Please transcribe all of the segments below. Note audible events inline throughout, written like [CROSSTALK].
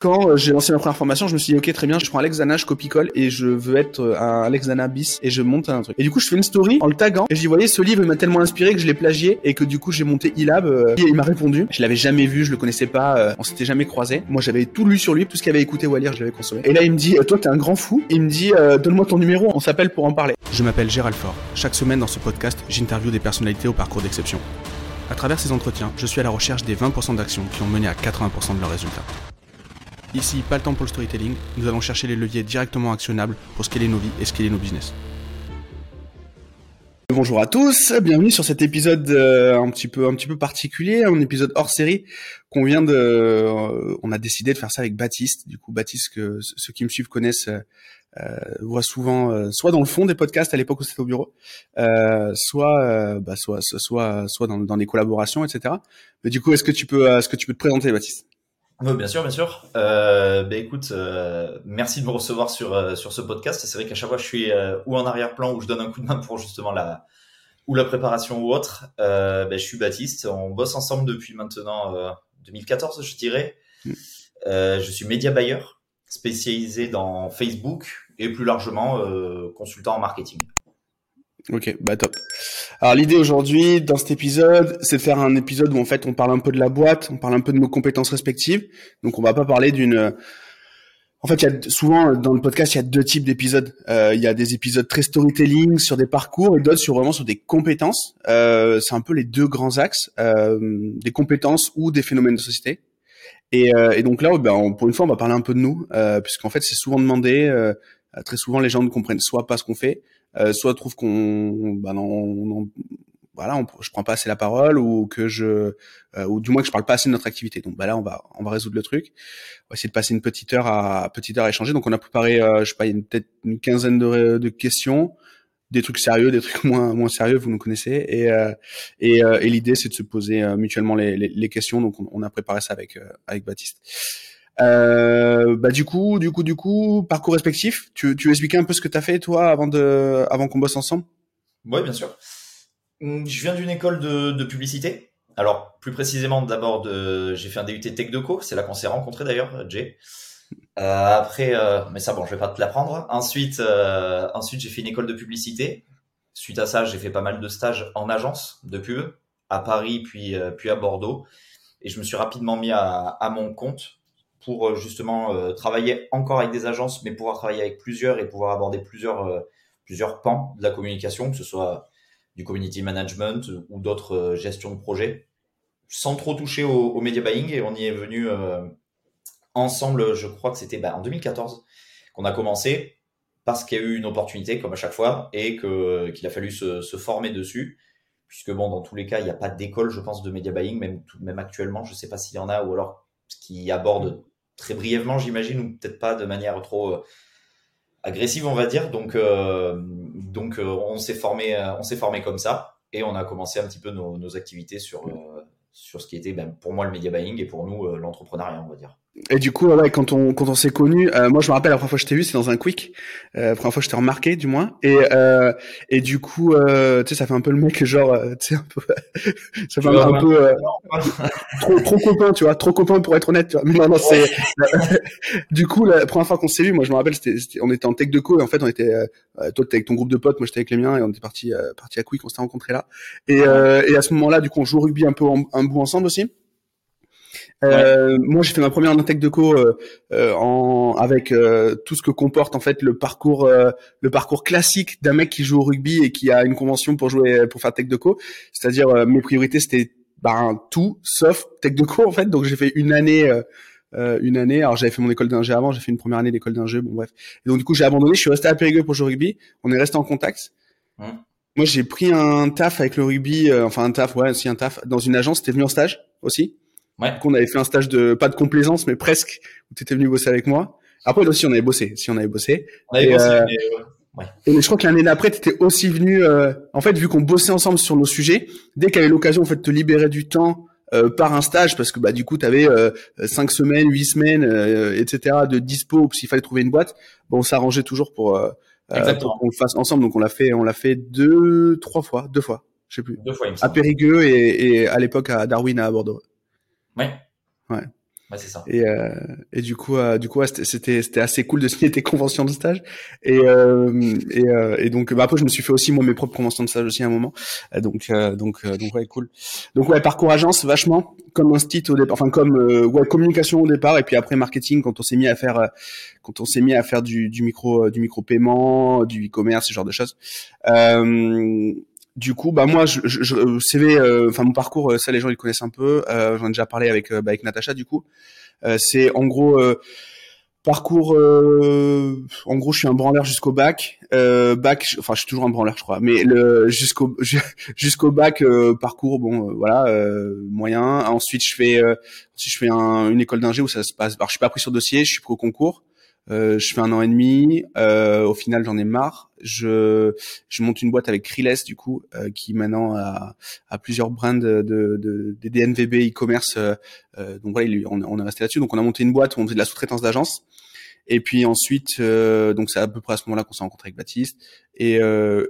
quand euh, j'ai lancé ma première formation, je me suis dit ok très bien, je prends Alex Dana, je copie-colle et je veux être euh, un Alex Dana bis et je monte un truc. Et du coup je fais une story en le taguant et je dis voyez ce livre m'a tellement inspiré que je l'ai plagié et que du coup j'ai monté Ilab euh, et il m'a répondu. Je l'avais jamais vu, je le connaissais pas, on s'était jamais croisé. Moi j'avais tout lu sur lui, tout ce qu'il avait écouté ou à lire, je l'avais consommé. Et là il me dit toi t'es un grand fou. Il me dit donne-moi ton numéro, on s'appelle pour en parler. Je m'appelle Gérald Fort. Chaque semaine dans ce podcast, j'interview des personnalités au parcours d'exception. À travers ces entretiens, je suis à la recherche des 20% d'actions qui ont mené à 80% de leurs résultats. Ici, pas le temps pour le storytelling, nous allons chercher les leviers directement actionnables pour scaler nos vies et scaler nos business. Bonjour à tous, bienvenue sur cet épisode euh, un petit peu un petit peu particulier, un épisode hors série qu'on vient de euh, on a décidé de faire ça avec Baptiste. Du coup Baptiste que ceux qui me suivent connaissent euh, voient souvent soit dans le fond des podcasts à l'époque où c'était au bureau, soit bah, soit soit soit dans, dans les collaborations etc. Mais du coup, est-ce que tu peux est-ce que tu peux te présenter Baptiste? Oui, bien sûr, bien sûr. Euh, ben écoute, euh, merci de me recevoir sur euh, sur ce podcast. C'est vrai qu'à chaque fois, je suis euh, ou en arrière-plan ou je donne un coup de main pour justement la ou la préparation ou autre. ben, je suis Baptiste. On bosse ensemble depuis maintenant 2014, je dirais. Mm. je suis média buyer spécialisé dans Facebook et plus largement consultant en marketing. Ok, bah top. Alors l'idée aujourd'hui dans cet épisode, c'est de faire un épisode où en fait on parle un peu de la boîte, on parle un peu de nos compétences respectives. Donc on va pas parler d'une. En fait, il y a souvent dans le podcast, il y a deux types d'épisodes. Euh, il y a des épisodes très storytelling sur des parcours et d'autres sur vraiment sur des compétences. Euh, c'est un peu les deux grands axes, euh, des compétences ou des phénomènes de société. Et, euh, et donc là, ben, pour une fois, on va parler un peu de nous, euh, puisqu'en fait, c'est souvent demandé. Euh, très souvent, les gens ne comprennent soit pas ce qu'on fait, euh, soit trouve qu'on bah non, voilà, on, je prends pas assez la parole ou que je euh, ou du moins que je parle pas assez de notre activité. Donc bah là on va on va résoudre le truc. On va essayer de passer une petite heure à petite heure à échanger. Donc on a préparé euh, je sais pas peut-être une quinzaine de, questions, des trucs sérieux, des trucs [LAUGHS] moins moins sérieux, vous nous connaissez et euh, et, et l'idée c'est de se poser mutuellement les, les, les, questions. Donc on, on, a préparé ça avec avec Baptiste. Euh, bah du coup, du coup, du coup, parcours respectif. Tu, tu expliquer un peu ce que tu as fait toi avant de, avant qu'on bosse ensemble? Oui, bien sûr. Hum, je viens d'une école de, de, publicité. Alors plus précisément, d'abord, j'ai fait un DUT Tech Deco. C'est là qu'on s'est rencontrés d'ailleurs, Jay. Euh, après, euh, mais ça bon, je vais pas te l'apprendre. Ensuite, euh, ensuite j'ai fait une école de publicité. Suite à ça, j'ai fait pas mal de stages en agence de pub à Paris puis euh, puis à Bordeaux. Et je me suis rapidement mis à, à mon compte pour euh, justement euh, travailler encore avec des agences, mais pouvoir travailler avec plusieurs et pouvoir aborder plusieurs, euh, plusieurs pans de la communication, que ce soit du community management ou d'autres gestions de projet, sans trop toucher au, media buying. Et on y est venu ensemble, je crois que c'était bah, en 2014 qu'on a commencé, parce qu'il y a eu une opportunité, comme à chaque fois, et qu'il a fallu se, se, former dessus. Puisque bon, dans tous les cas, il n'y a pas d'école, je pense, de media buying, même, même actuellement, je ne sais pas s'il y en a, ou alors qui aborde très brièvement, j'imagine, ou peut-être pas de manière trop euh, agressive, on va dire. Donc, euh, euh, on s'est formé, comme ça, et on a commencé un petit peu nos, activités sur sur ce qui était ben, pour moi le media buying et pour nous l'entrepreneuriat, on va dire. Et du coup, ouais, quand on quand on s'est connus, euh, moi je me rappelle la première fois que je t'ai vu, c'est dans un quick, euh, la première fois que je t'ai remarqué du moins. Et euh, et du coup, euh, tu sais, ça fait un peu le mec genre, euh, tu sais un peu, [LAUGHS] ça fait un, un peu euh, [LAUGHS] trop trop copain, tu vois, trop copain pour être honnête. Tu vois. Mais non, non, c'est. [LAUGHS] du coup, la première fois qu'on s'est vu, moi je me rappelle, c'était, on était en tech de co et en fait on était, toi t'étais avec ton groupe de potes, moi j'étais avec les miens et on était parti parti à quick, on s'était rencontrés là. Et et à ce moment-là, du coup, on joue au rugby un peu un bout ensemble aussi. Euh, Moi, j'ai fait ma première tech de co euh, euh, en, avec euh, tout ce que comporte en fait le parcours, euh, le parcours classique d'un mec qui joue au rugby et qui a une convention pour jouer, pour faire tech de co. C'est-à-dire mes priorités c'était ben, tout sauf tech de co en fait. Donc j'ai fait une année. une année, alors j'avais fait mon école d'ingé avant, j'ai fait une première année d'école d'ingé, bon bref. Et donc du coup j'ai abandonné, je suis resté à Périgueux pour jouer au rugby, on est resté en contact. Moi j'ai pris un taf avec le rugby, enfin un taf, ouais, aussi un taf, dans une agence, t'es venu en stage aussi Ouais. qu'on avait fait un stage de pas de complaisance, mais presque où tu étais venu bosser avec moi. Après aussi on avait bossé, si on avait bossé. On avait bossé. Euh, ouais. Et je crois que l'année d'après, tu étais aussi venu. Euh, en fait, vu qu'on bossait ensemble sur nos sujets, dès qu'il y avait l'occasion en fait de te libérer du temps euh, par un stage, parce que bah du coup, tu avais euh, cinq semaines, huit semaines, etc. de dispo s'il fallait trouver une boîte. Bon, on s'arrangeait toujours pour, pour qu'on le fasse ensemble. Donc on l'a fait, on l'a fait deux, trois fois, deux fois, je sais plus. Deux fois. à Périgueux et, et à l'époque à Darwin à Bordeaux. Ouais. Ouais. Ouais, c'est ça. Et, euh, et du coup, euh, du coup, c'était c'était assez cool de signer tes conventions de stage. Et euh, et, euh, et donc, bah, après, je me suis fait aussi moi mes propres conventions de stage aussi à un moment. donc donc donc ouais, cool. Donc ouais, parcours agence vachement comme un site au départ, enfin comme ouais communication au départ et puis après marketing quand on s'est mis à faire quand on s'est mis à faire du, du micro du micro paiement, du e-commerce, ce genre de choses. Euh, du coup, bah moi, je, je, je CV, euh, enfin mon parcours, euh, ça les gens ils connaissent un peu. Euh, J'en ai déjà parlé avec bah, avec Natacha du coup. Euh, c'est en gros parcours. en gros, je suis un branleur jusqu'au bac. bac, enfin je suis toujours un branleur, je crois. Mais jusqu'au [LAUGHS] jusqu'au bac, parcours bon, voilà, moyen. Ensuite, je fais ensuite je fais un, une école d'ingé où ça se passe. Alors, je suis pas pris sur dossier, je suis pris au concours. Euh, je fais un an et demi. Euh, au final, j'en ai marre. Je, je monte une boîte avec Kriles du coup, euh, qui maintenant a, a plusieurs brands de, de, de, de DNVB e-commerce. Euh, euh, donc voilà, on, on est resté là-dessus. Donc on a monté une boîte où on faisait de la sous-traitance d'agence. Et puis ensuite, euh, donc c'est à peu près à ce moment-là qu'on s'est rencontré avec Baptiste. Et,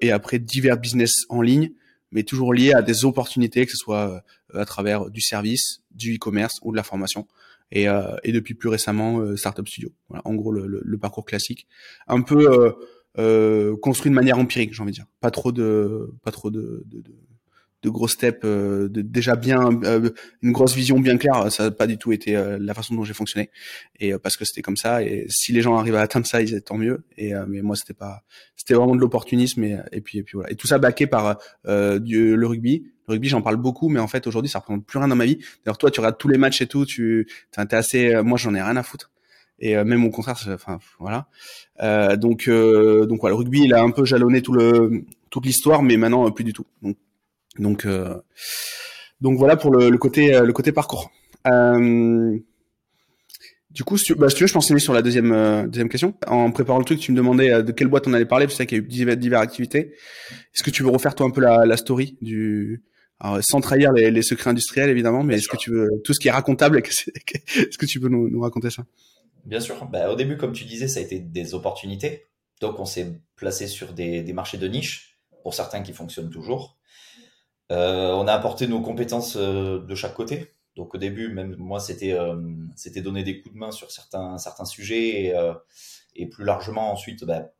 et après divers business en ligne, mais toujours liés à des opportunités, que ce soit à travers du service, du e-commerce ou de la formation et, euh, et depuis plus récemment euh, Startup Studio. Voilà, en gros le, le, le parcours classique, un peu euh, construit de manière empirique, j'ai envie de dire. Pas trop de, pas trop de, de, de de gros steps, euh, de, déjà bien euh, une grosse vision bien claire. Ça n'a pas du tout été euh, la façon dont j'ai fonctionné, et parce que c'était comme ça. Et si les gens arrivent à atteindre ça, ils tant mieux. Et mais moi, c'était pas, c'était vraiment de l'opportunisme. Et, et puis et puis voilà. Et tout ça baqué par du, le rugby. Rugby, j'en parle beaucoup, mais en fait aujourd'hui, ça représente plus rien dans ma vie. D'ailleurs, toi, tu regardes tous les matchs et tout, tu, t'es assez, moi, j'en ai rien à foutre et même au contraire enfin voilà euh, donc euh, donc voilà le rugby il a un peu jalonné toute l'histoire mais maintenant plus du tout donc donc, euh, voilà pour le, côté, euh, le côté parcours. Euh, du coup, si tu, bah, si tu veux, je pense sur la deuxième, euh, deuxième question. En préparant le truc, tu me demandais de quelle boîte on allait parler. Sais qu'il y a eu diverses, diverses activités. Est-ce que tu veux refaire toi un peu la, la story du, alors, sans trahir les, les, secrets industriels évidemment, mais est-ce que tu veux tout ce qui est racontable, est-ce que [LAUGHS] tu veux nous, nous raconter ça? Bien sûr. Bah, au début, comme tu disais, ça a été des opportunités. Donc, on s'est placé sur des, des marchés de niche pour certains qui fonctionnent toujours. Euh, on a apporté nos compétences euh, de chaque côté. Donc au début, même moi, c'était euh, c'était donner des coups de main sur certains certains sujets et, et plus largement ensuite, bah,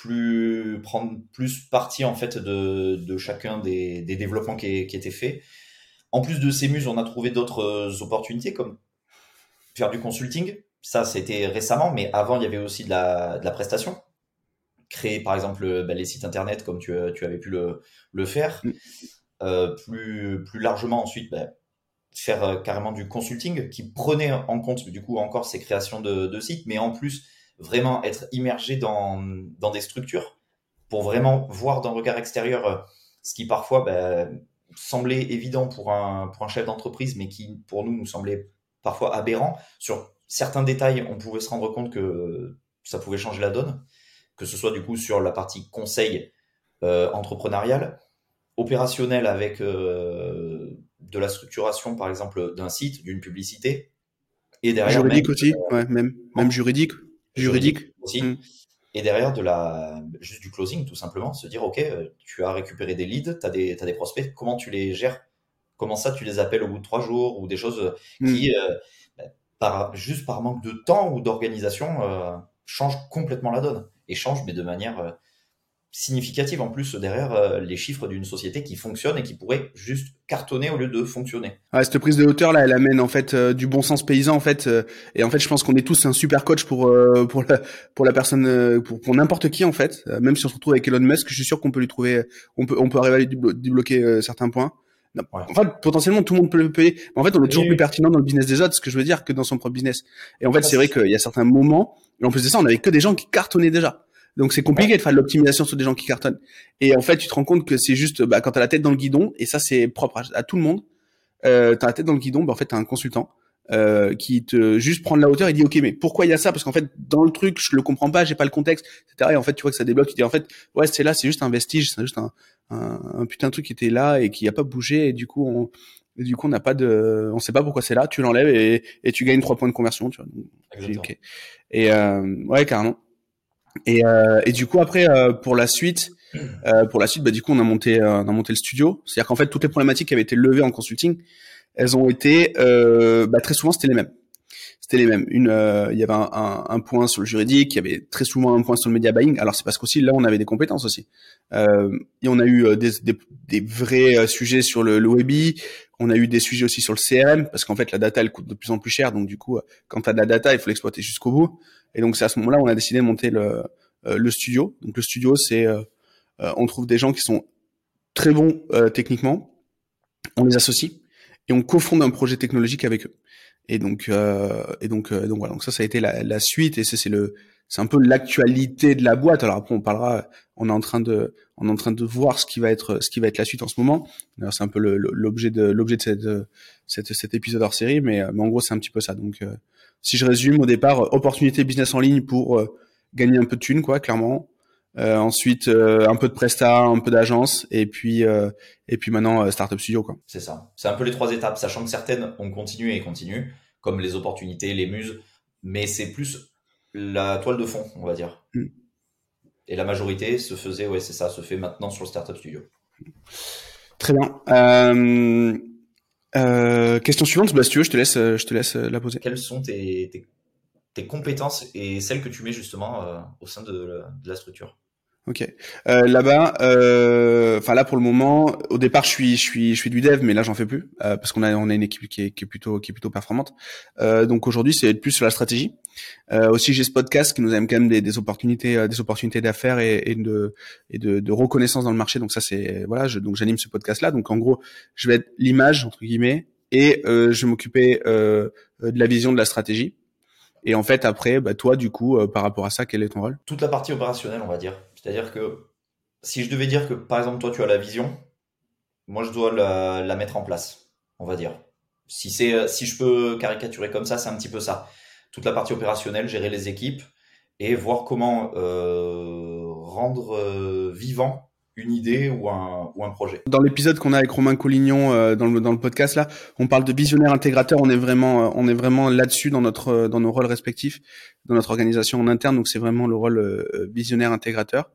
plus prendre plus partie en fait de, de chacun des, des développements qui, qui étaient faits. En plus de ces muses, on a trouvé d'autres opportunités comme faire du consulting. Ça, c'était récemment, mais avant, il y avait aussi de la, de la prestation créer par exemple bah, les sites internet comme tu, tu avais pu le, le faire. Mm. Euh, plus, plus largement ensuite, bah, faire euh, carrément du consulting qui prenait en compte du coup encore ces créations de, de sites, mais en plus vraiment être immergé dans, dans des structures pour vraiment voir d'un regard extérieur euh, ce qui parfois bah, semblait évident pour un, pour un chef d'entreprise, mais qui pour nous nous semblait parfois aberrant. Sur certains détails, on pouvait se rendre compte que ça pouvait changer la donne que ce soit du coup sur la partie conseil euh, entrepreneurial, opérationnel avec euh, de la structuration par exemple d'un site, d'une publicité, et derrière juridique aussi, ouais, même même juridique, juridique, aussi. Mm. Et derrière de la juste du closing tout simplement, se dire ok, euh, tu as récupéré des leads, tu as des as des prospects, comment tu les gères? Comment ça tu les appelles au bout de trois jours ou des choses mm. qui bah, par juste par manque de temps ou d'organisation changent complètement la donne échange, mais de manière euh, significative en plus derrière euh, les chiffres d'une société qui fonctionne et qui pourrait juste cartonner au lieu de fonctionner. Ouais, cette prise de hauteur là, elle amène en fait euh, du bon sens paysan en fait, et en fait je pense qu'on est tous un super coach pour pour la pour la personne pour pour n'importe qui en fait, même si on se retrouve avec Elon Musk, je suis sûr qu'on peut lui trouver, on peut on peut arriver à lui débloquer certains points. En fait, potentiellement, tout le monde peut le payer. Mais en fait, on est toujours plus pertinent dans le business des autres, ce que je veux dire, que dans son propre business. Et en fait, c'est vrai qu'il y a certains moments, et en plus de ça, on avait que des gens qui cartonnaient déjà. Donc c'est compliqué de faire de l'optimisation sur des gens qui cartonnent. Et en fait, tu te rends compte que c'est juste, bah, quand t'as la tête dans le guidon, et ça c'est propre à, tout le monde, euh, t'as la tête dans le guidon, bah, en fait t'as un consultant euh, qui te juste prend de la hauteur et dit ok mais pourquoi il y a ça? Parce qu'en fait dans le truc je le comprends pas, j'ai pas le contexte, etc. Et en fait tu vois que ça débloque, tu dis en fait ouais c'est là, c'est juste un vestige, c'est juste un, un, un, putain de truc qui était là et qui a pas bougé et du coup on du coup on n'a pas de on sait pas pourquoi c'est là tu l'enlèves et, et tu gagnes trois points de conversion tu vois okay. et euh, ouais carrément et, euh, et du coup après euh, pour la suite euh, pour la suite bah du coup on a monté on a monté le studio c'est à dire qu'en fait toutes les problématiques qui avaient été levées en consulting elles ont été bah, très souvent c'était les mêmes c'était les mêmes. Une, euh, il y avait un, un, point sur le juridique, il y avait très souvent un point sur le media buying. Alors c'est parce qu'aussi là on avait des compétences aussi. Euh, et on a eu des, des, des vrais sujets sur le, le. On a eu des sujets aussi sur le CRM parce qu'en fait la data elle coûte de plus en plus cher. Donc du coup, quand tu as de la data, il faut l'exploiter jusqu'au bout. Et donc c'est à ce moment-là on a décidé de monter le, le studio. Donc le studio c'est, on trouve des gens qui sont très bons techniquement, on les associe et on cofonde un projet technologique avec eux. Et donc, euh, et donc, euh, donc voilà. Donc ça, ça a été la, la suite, et c'est le, c'est un peu l'actualité de la boîte. Alors après, on parlera. On est en train de, on est en train de voir ce qui va être, ce qui va être la suite en ce moment. C'est un peu l'objet de, l'objet de cette, cette, cet épisode hors série, mais, mais en gros, c'est un petit peu ça. Donc, euh, si je résume, au départ, opportunité business en ligne pour euh, gagner un peu de thunes, quoi, clairement. Euh, ensuite, un peu de presta, un peu d'agence, et puis et puis maintenant startup studio, quoi. C'est ça. C'est un peu les trois étapes, sachant que certaines ont continué et continuent comme les opportunités, les muses, mais c'est plus la toile de fond, on va dire. Mm. Et la majorité se faisait, ouais, c'est ça, se fait maintenant sur le Startup Studio. Très bien. Euh, euh, question suivante, bah, si tu veux, je te laisse, je te laisse la poser. Quelles sont tes, tes, compétences et celles que tu mets justement euh, au sein de la structure? Ok. Euh, là-bas, euh, enfin là pour le moment, au départ je suis je suis je suis du dev, mais là j'en fais plus euh, parce qu'on a on a une équipe qui est, qui est plutôt qui est plutôt performante. Euh, donc aujourd'hui c'est plus sur la stratégie. Euh, aussi j'ai ce podcast qui nous amène quand même des, des opportunités des opportunités d'affaires et, et, de et de, de, reconnaissance dans le marché. Donc ça c'est voilà je, donc j'anime ce podcast là. Donc en gros je vais être l'image entre guillemets et je vais m'occuper de la vision de la stratégie. Et en fait, après, bah, toi, du coup, par rapport à ça, quel est ton rôle? Toute la partie opérationnelle, on va dire. C'est-à-dire que si je devais dire que, par exemple, toi, tu as la vision, moi, je dois la, mettre en place, on va dire. Si, c'est, si je peux caricaturer comme ça, c'est un petit peu ça. Toute la partie opérationnelle, gérer les équipes et voir comment euh, rendre euh, vivant une idée ou un, ou un projet. Dans l'épisode qu'on a avec Romain Collignon euh, dans, le, dans le podcast là, on parle de visionnaire intégrateur. On est vraiment, euh, on est vraiment là-dessus dans notre, euh, dans nos rôles respectifs, dans notre organisation en interne. Donc c'est vraiment le rôle visionnaire intégrateur.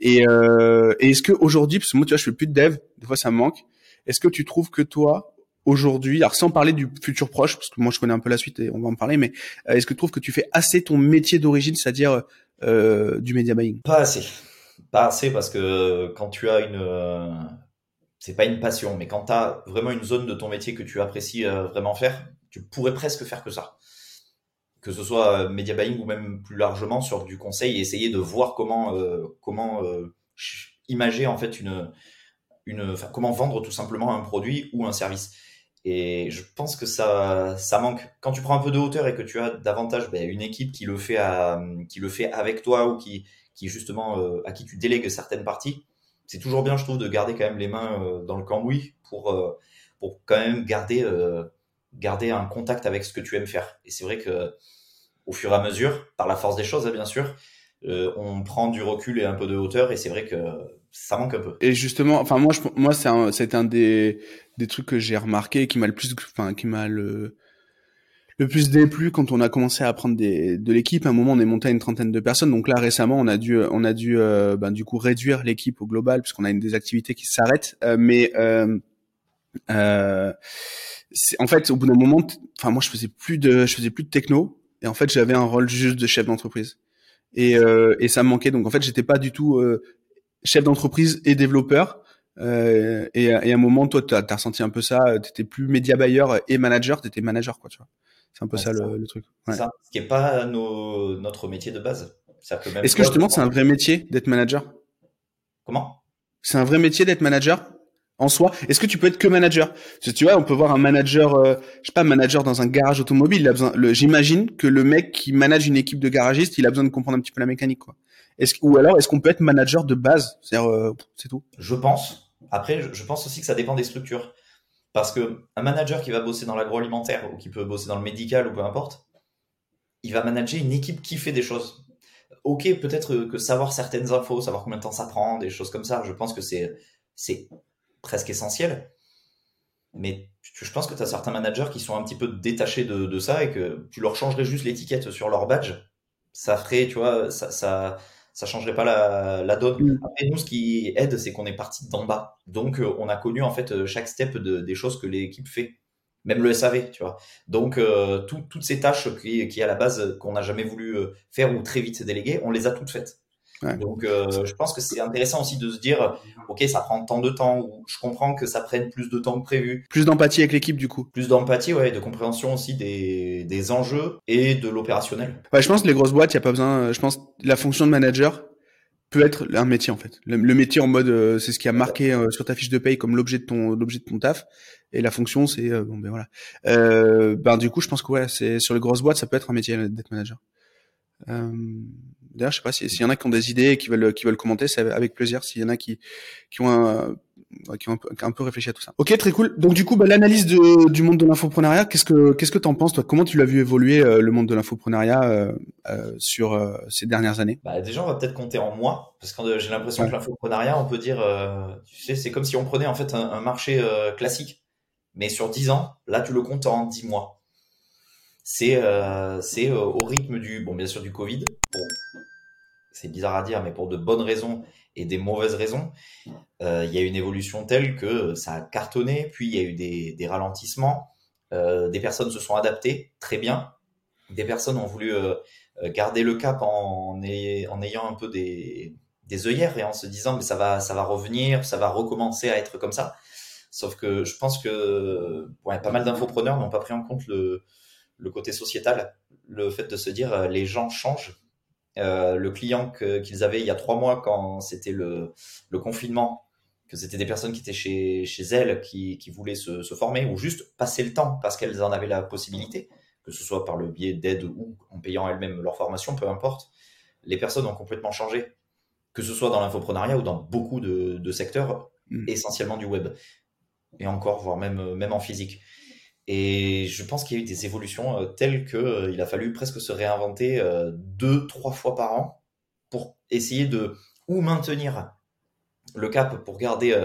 Et, euh, et est-ce que aujourd'hui, parce que moi tu vois, je fais plus de dev, des fois ça me manque. Est-ce que tu trouves que toi, aujourd'hui, alors sans parler du futur proche, parce que moi je connais un peu la suite et on va en parler, mais est-ce que tu trouves que tu fais assez ton métier d'origine, c'est-à-dire euh, du media buying? Pas assez. Pas assez parce que quand tu as une, euh, c'est pas une passion, mais quand tu as vraiment une zone de ton métier que tu apprécies euh, vraiment faire, tu pourrais presque faire que ça. Que ce soit media buying ou même plus largement sur du conseil essayer de voir comment, euh, comment imager en fait une, une, comment vendre tout simplement un produit ou un service. Et je pense que ça, ça manque. Quand tu prends un peu de hauteur et que tu as davantage ben, une équipe qui le fait qui le fait avec toi ou qui, qui justement euh, à qui tu délègues certaines parties, c'est toujours bien, je trouve, de garder quand même les mains euh, dans le cambouis pour euh, pour quand même garder garder un contact avec ce que tu aimes faire. Et c'est vrai que au fur et à mesure, par la force des choses, hein, bien sûr, on prend du recul et un peu de hauteur. Et c'est vrai que ça manque un peu. Et justement, enfin moi, je, moi, c'est un, c'est un des des trucs que j'ai remarqué qui m'a le plus, enfin qui m'a le le plus déplu quand on a commencé à prendre des, de l'équipe. À un moment, on est monté à une trentaine de personnes. Donc là, récemment, on a dû, on a dû, euh, ben, du coup, réduire l'équipe au global puisqu'on a une des activités qui s'arrêtent. Euh, mais euh, euh en fait, au bout d'un moment, enfin moi, je faisais plus de, je faisais plus de techno. Et en fait, j'avais un rôle juste de chef d'entreprise. Et, et ça me manquait. Donc en fait, j'étais pas du tout chef d'entreprise et développeur. Euh, et, et, à un moment, toi, tu as, ressenti un peu ça. Tu étais plus média buyer et manager, tu étais manager, quoi, tu vois. C'est un peu ça, Le, truc. Ça, ce qui n'est pas notre métier de base. Est-ce que justement c'est un vrai métier d'être manager? Comment? C'est un vrai métier d'être manager en soi? Est-ce que tu peux être que manager? Tu vois, on peut voir un manager, euh, je sais pas, manager dans un garage automobile. Il a besoin. J'imagine que le mec qui manage une équipe de garagistes, il a besoin de comprendre un petit peu la mécanique, quoi. Est-ce ou alors est-ce qu'on peut être manager de base? C'est-à-dire, euh, c'est tout. Je pense. Après, je pense aussi que ça dépend des structures. Parce que un manager qui va bosser dans l'agroalimentaire ou qui peut bosser dans le médical ou peu importe, il va manager une équipe qui fait des choses. Ok, peut-être que savoir certaines infos, savoir combien de temps ça prend, des choses comme ça, je pense que c'est presque essentiel. Mais je pense que tu as certains managers qui sont un petit peu détachés de, ça et que tu leur changerais juste l'étiquette sur leur badge. Ça ferait, tu vois, ça, ça changerait pas la, la donne. Mm. Après, nous, ce qui aide, c'est qu'on est parti d'en bas. Donc, euh, on a connu, en fait, euh, chaque step de, des choses que l'équipe fait. même le SAV, tu vois. Donc toutes ces tâches qui, qui à la base qu'on n'a jamais voulu faire ou très vite déléguer, on les a toutes faites. Donc, euh, je pense que c'est intéressant aussi de se dire, ok, ça prend tant de temps, ou je comprends que ça prenne plus de temps que prévu. Plus d'empathie avec l'équipe, du coup. Plus d'empathie, ouais, de compréhension aussi des, des enjeux et de l'opérationnel. Ouais, je pense que les grosses boîtes, il y a pas besoin. Je pense la fonction de manager peut être un métier en fait. Le, métier en mode, euh, c'est ce qui a marqué euh, sur ta fiche de paye comme l'objet de ton l'objet de ton taf. Et la fonction, c'est bon ben voilà. ben du coup, je pense que ouais, c'est sur les grosses boîtes, ça peut être un métier d'être manager. D'ailleurs, je sais pas s'il y en a qui ont des idées et qui veulent qui veulent commenter, c'est avec plaisir. S'il y en a qui qui ont un, qui ont un peu, réfléchi à tout ça. Ok, très cool. Donc du coup, bah, l'analyse du monde de l'infoprenariat, qu'est-ce que qu'est-ce que t'en penses toi? Comment tu l'as vu évoluer euh, le monde de l'infoprenariat euh, euh, sur euh, ces dernières années? Bah, déjà, on va peut-être compter en mois, parce que j'ai l'impression que l'infoprenariat, on peut dire, tu sais, c'est comme si on prenait en fait un, un marché classique, mais sur 10 ans, là, tu le comptes en 10 mois c'est euh, c'est euh, au rythme du bon bien sûr du Covid. C'est bizarre à dire, mais pour de bonnes raisons et des mauvaises raisons, euh, il y a une évolution telle que ça a cartonné, puis il y a eu des, ralentissements, euh, des personnes se sont adaptées très bien, des personnes ont voulu euh, garder le cap en, ayant un peu des, œillères et en se disant mais ça va ça va revenir, ça va recommencer à être comme ça. Sauf que je pense que pas mal d'infopreneurs n'ont pas pris en compte le, côté sociétal, le fait de se dire les gens changent. Euh, le client qu'ils avaient il y a trois mois quand c'était le, le, confinement, que c'était des personnes qui étaient chez, chez elles, qui, qui voulaient se, se, former ou juste passer le temps parce qu'elles en avaient la possibilité, que ce soit par le biais d'aide ou en payant elles-mêmes leur formation, peu importe. Les personnes ont complètement changé, que ce soit dans l'infoprenariat ou dans beaucoup de, de secteurs, mmh. essentiellement du web, et encore, voire même, même en physique. Et je pense qu'il y a eu des évolutions euh, telles qu'il euh, a fallu presque se réinventer euh, deux, trois fois par an pour essayer de ou maintenir le cap pour garder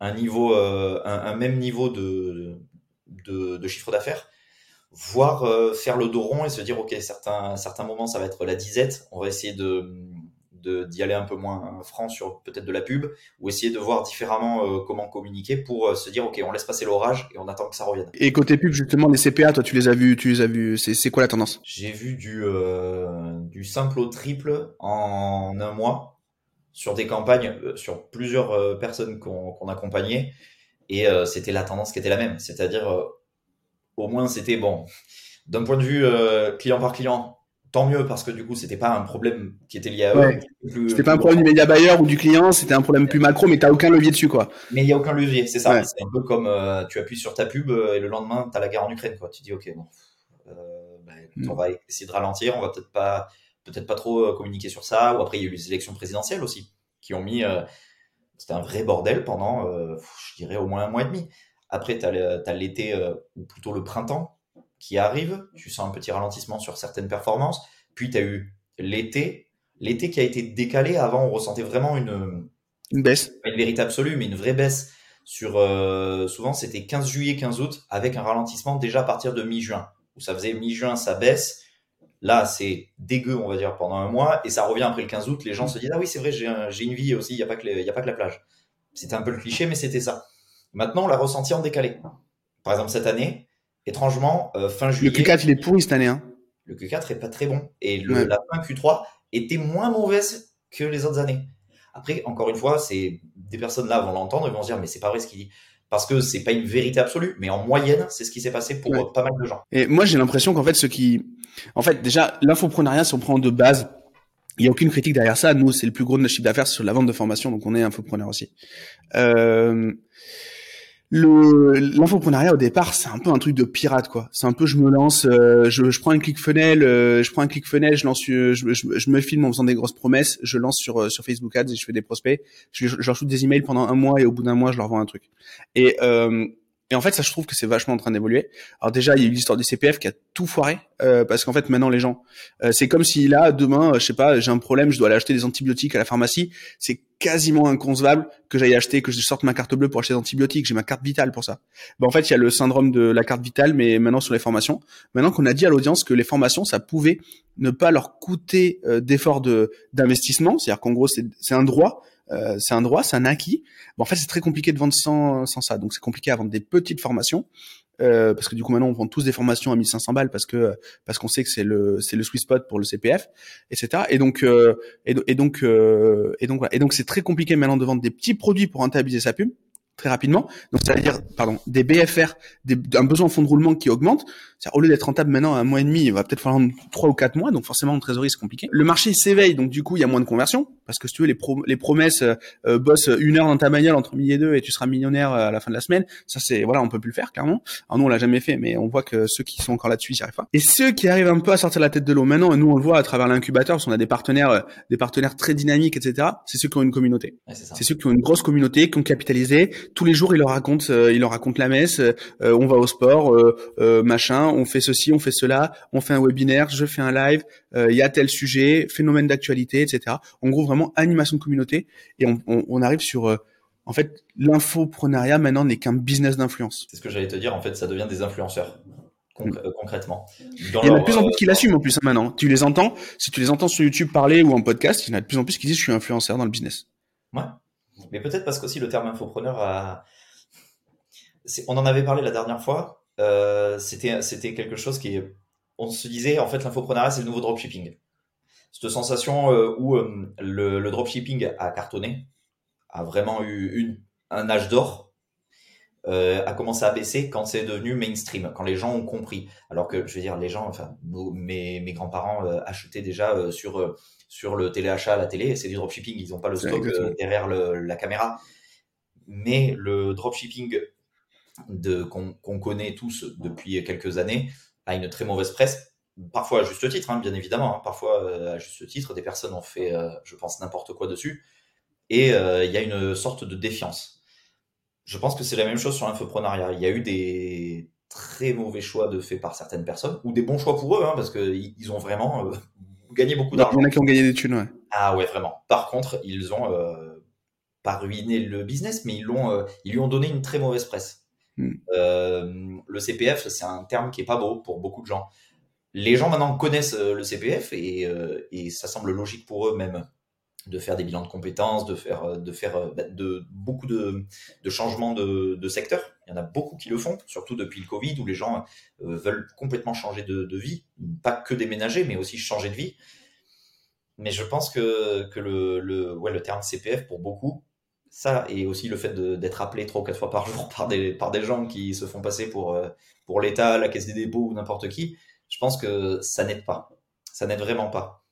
un niveau, un, même niveau de, de, de chiffre d'affaires, voire faire le dos rond et se dire ok certains certains moments ça va être la disette, on va essayer de d'y aller un peu moins franc sur peut-être de la pub ou essayer de voir différemment euh, comment communiquer pour euh, se dire ok on laisse passer l'orage et on attend que ça revienne. Et côté pub justement les CPA toi tu les as vus tu les as vus c'est quoi la tendance? J'ai vu du euh, du simple au triple en un mois sur des campagnes sur plusieurs personnes qu'on accompagnait et c'était la tendance qui était la même. C'est-à-dire au moins c'était bon. D'un point de vue client par client tant mieux parce que du coup c'était pas un problème qui était lié à eux. C'était pas un problème du média buyer ou du client, c'était un problème plus macro, mais t'as aucun levier dessus quoi. Mais il y a aucun levier, c'est ça. C'est un peu comme euh, tu appuies sur ta pub euh, et le lendemain t'as la guerre en Ukraine quoi. Tu dis ok bon, euh, bah, mm. on va essayer de ralentir, on va peut-être pas peut-être pas trop communiquer sur ça. Ou après il y a eu les élections présidentielles aussi qui ont mis c'était un vrai bordel pendant je dirais au moins un mois et demi. Après t'as as l'été ou plutôt le printemps qui arrive, tu sens un petit ralentissement sur certaines performances, puis tu as eu l'été, l'été qui a été décalé, avant on ressentait vraiment une, une baisse, pas une vérité absolue, mais une vraie baisse sur, euh, souvent c'était 15 juillet, 15 août, avec un ralentissement déjà à partir de mi-juin, où ça faisait mi-juin, ça baisse, là c'est dégueu on va dire pendant un mois, et ça revient après le 15 août, les gens se disent ah oui c'est vrai j'ai un, une vie aussi, il n'y a, pas que y a pas que la plage. C'était un peu le cliché, mais c'était ça. Maintenant on l'a ressenti en décalé. Par exemple cette année, étrangement, euh, fin juillet. Le Q4, il est pourri cette année. Hein. Le Q4 est pas très bon. Et le, la fin Q3 était moins mauvaise que les autres années. Après, encore une fois, c'est des personnes là vont l'entendre et vont se dire mais c'est pas vrai ce qu'il dit parce que c'est pas une vérité absolue, mais en moyenne, c'est ce qui s'est passé pour pas mal de gens. Et moi, j'ai l'impression qu'en fait, ce qui, en fait, déjà, l'infoprenariat, si on prend de base, il y a aucune critique derrière ça. Nous, c'est le plus gros de notre chiffre d'affaires sur la vente de formation, donc on est infopreneur aussi. Euh, l'infoprenariat au départ c'est un peu un truc de pirate quoi. C'est un peu je me lance euh, je, je, prends un clic funnel euh, je prends un clic funnel je lance je, je, je, me filme en faisant des grosses promesses je lance sur euh, sur Facebook Ads et je fais des prospects. Je, je leur shoot des emails pendant un mois et au bout d'un mois je leur vends un truc. Et et en fait, ça, je trouve que c'est vachement en train d'évoluer. Alors déjà, il y a eu l'histoire du CPF qui a tout foiré, euh, parce qu'en fait, maintenant, les gens, euh, c'est comme si là, demain, euh, je sais pas, j'ai un problème, je dois aller acheter des antibiotiques à la pharmacie. C'est quasiment inconcevable que j'aille acheter, que je sorte ma carte bleue pour acheter des antibiotiques. J'ai ma carte vitale pour ça. Ben, en fait, il y a le syndrome de la carte vitale, mais maintenant sur les formations. Maintenant qu'on a dit à l'audience que les formations, ça pouvait ne pas leur coûter d'efforts de d'investissement, c'est-à-dire qu'en gros, c'est un droit euh, c'est un droit, c'est un acquis. Bon, en fait, c'est très compliqué de vendre sans, sans ça. Donc, c'est compliqué à vendre des petites formations. Euh, parce que du coup maintenant on vend tous des formations à 1500 balles parce que parce qu'on sait que c'est le c'est le sweet spot pour le CPF etc et donc euh, et, donc euh, et donc voilà. et donc c'est très compliqué maintenant de vendre des petits produits pour rentabiliser sa pub très rapidement. Donc, c'est-à-dire, pardon, des BFR, des, un besoin en fonds de roulement qui augmente. Au lieu d'être rentable maintenant à un mois et demi, il va peut-être falloir trois ou quatre mois. Donc, forcément, en trésorerie, c'est compliqué. Le marché s'éveille, donc du coup, il y a moins de conversion. Parce que si tu veux, les, les promesses, euh, euh bosse une heure dans ta bagnole entre midi et deux et tu seras millionnaire euh, à la fin de la semaine. Ça, c'est, voilà, on peut plus le faire, clairement. Alors, nous, on l'a jamais fait, mais on voit que ceux qui sont encore là-dessus, ils n'y arrivent pas. Et ceux qui arrivent un peu à sortir la tête de l'eau maintenant, et nous, on le voit à travers l'incubateur, parce qu'on a des partenaires, euh, des partenaires très dynamiques, etc. C'est ceux qui ont une communauté. c'est ceux qui ont une grosse communauté, qui ont capitalisé. Tous les jours, ils leur euh, il leur raconte la messe, euh, on va au sport, euh, machin, on fait ceci, on fait cela, on fait un webinaire, je fais un live, il y a tel sujet, phénomène d'actualité, etc. En gros, vraiment animation de communauté, et on, arrive sur en fait, l'infoprenariat maintenant n'est qu'un business d'influence. C'est ce que j'allais te dire. En fait, ça devient des influenceurs. Mm. concrètement. il y en a de plus en plus qui l'assument en plus hein, maintenant. Tu les entends, si tu les entends sur YouTube parler ou en podcast, il y en a de plus en plus qui disent je suis influenceur dans le business. Ouais. Mais peut-être parce qu'aussi le terme infopreneur a, on en avait parlé la dernière fois. Euh, c'était, c'était quelque chose qui, on se disait, en fait, l'infoprenariat, c'est le nouveau dropshipping. Cette sensation euh, où euh, le, dropshipping a cartonné, a vraiment eu une, un âge d'or, a commencé à baisser quand c'est devenu mainstream, quand les gens ont compris. Alors que, je veux dire, les gens, enfin, mes, mes grands-parents achetaient déjà sur, sur le téléachat à la télé, c'est du dropshipping, ils n'ont pas le stock derrière la caméra. Mais le dropshipping qu'on connaît tous depuis quelques années a une très mauvaise presse, parfois à juste titre, hein, bien évidemment. Hein. parfois euh, à juste titre, des personnes ont fait, euh, je pense, n'importe quoi dessus, et euh, il y a une sorte de défiance. Je pense que c'est la même chose sur l'infoprenariat. Il y a eu des très mauvais choix de fait par certaines personnes, ou des bons choix pour eux, hein, parce qu'ils ont vraiment gagné beaucoup d'argent. Il y en a qui ont gagné des thunes, ouais. Ah ouais, vraiment. Par contre, ils ont pas ruiné le business, mais ils, l'ont, ils lui ont donné une très mauvaise presse. Hmm. Le CPF, c'est un terme qui est pas beau pour beaucoup de gens. Les gens maintenant connaissent euh, le CPF euh, et, ça semble logique pour eux même de faire des bilans de compétences, de faire, de faire bah, beaucoup de, changements de, secteur. Il y en a beaucoup qui le font, surtout depuis le Covid, où les gens veulent complètement changer de, vie, pas que déménager, mais aussi changer de vie. Mais je pense que, le, terme CPF, pour beaucoup, ça et aussi le fait d'être appelé trois ou quatre fois par jour [LAUGHS] par des, par des gens qui se font passer pour, euh, pour l'État, la Caisse des dépôts ou n'importe qui, je pense que ça n'aide pas. Ça n'aide vraiment pas.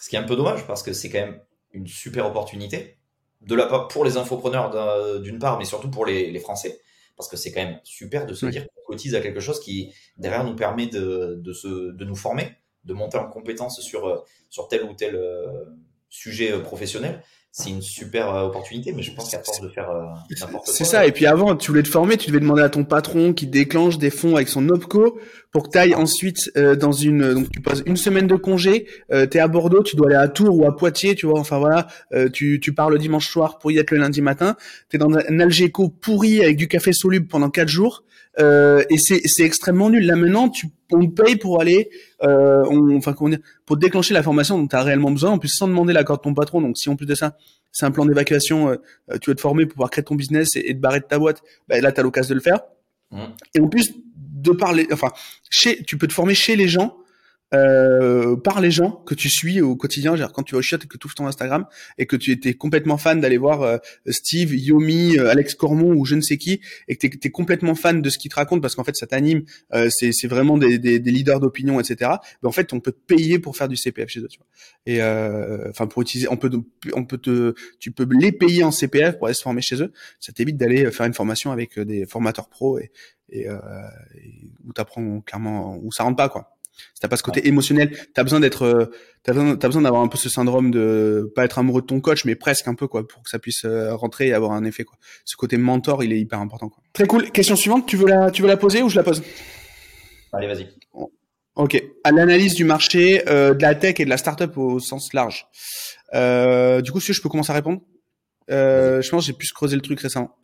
Ce qui est un peu dommage parce que c'est quand même une super opportunité de la pour les infopreneurs d'une part, mais surtout pour les, les Français. Parce que c'est quand même super de se dire qu'on cotise à quelque chose qui derrière nous permet de, de, se, de nous former, de monter en compétence sur, sur tel ou tel euh, sujet professionnel c'est une super euh, opportunité, mais je pense qu'à force de faire euh, n'importe quoi. C'est ça. Et puis avant, tu voulais te former, tu devais demander à ton patron qui déclenche des fonds avec son opco pour que tu ailles ensuite euh, dans une. Donc tu passes une semaine de congé, euh, tu es à Bordeaux, tu dois aller à Tours ou à Poitiers, tu vois. Enfin voilà, tu, tu pars le dimanche soir pour y être le lundi matin. Tu es dans un Algeco pourri avec du café soluble pendant quatre jours. et c'est extrêmement nul. Là maintenant, tu on paye pour aller, euh, enfin comment dire, pour déclencher la formation dont tu as réellement besoin, en plus sans demander l'accord de ton patron. Donc si en plus de ça, c'est un plan d'évacuation, euh, euh, tu veux te former pour pouvoir créer ton business et, te barrer de ta boîte, bah, là tu as l'occasion de le faire. Mmh. Et en plus de parler, enfin, chez, tu peux te former chez les gens euh, par les gens que tu suis au quotidien, genre quand tu vas au et que tu ouvres ton Instagram et que tu étais complètement fan d'aller voir euh, Steve, Yomi, euh, Alex Cormon ou je ne sais qui et que tu es, complètement fan de ce qu'ils te racontent parce qu'en fait ça t'anime, c'est vraiment des, des, des leaders d'opinion, etc. Ben, en fait on peut te payer pour faire du CPF chez eux, tu vois. Et enfin pour utiliser, on peut on peut te, tu peux les payer en CPF pour aller se former chez eux. Ça t'évite d'aller faire une formation avec des formateurs pros et, et, et où t'apprends clairement où ça rentre pas quoi. Si t'as pas ce côté émotionnel, t'as besoin d'être, euh, t'as besoin, t'as besoin d'avoir un peu ce syndrome de pas être amoureux de ton coach, mais presque un peu quoi, pour que ça puisse euh, rentrer et avoir un effet quoi. Ce côté mentor, il est hyper important quoi. Très cool. Question suivante, tu veux la, tu veux la poser ou je la pose? Allez, vas-y. Ok. À l'analyse du marché euh, de la tech et de la startup au sens large. Euh, du coup, si je peux commencer à répondre, euh, je pense que j'ai pu creuser le truc récemment.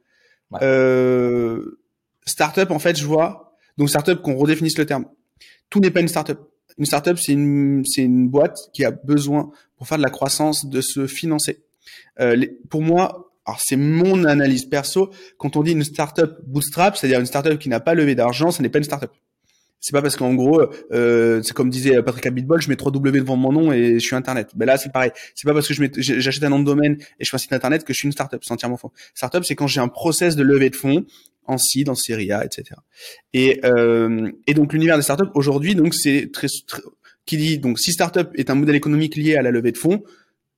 Ouais. Euh, startup, en fait, je vois. Donc startup, qu'on redéfinisse le terme tout n'est pas une startup. Une startup, c'est une, c'est une boîte qui a besoin, pour faire de la croissance, de se financer. pour moi, alors c'est mon analyse perso, quand on dit une startup bootstrap, c'est-à-dire une startup qui n'a pas levé d'argent, ce n'est pas une startup. C'est pas parce qu'en gros, euh, c'est comme disait Patrick Abitbol, je mets 3 W devant mon nom et je suis Internet. Ben là, c'est pareil. C'est pas parce que je j'achète un nom de domaine et je fais un site Internet que je suis une startup. C'est entièrement faux. Startup, c'est quand j'ai un process de levée de fonds en seed, en série A, etc. Et, euh, et donc l'univers des startups aujourd'hui, donc c'est très, qui dit donc si startup est un modèle économique lié à la levée de fonds,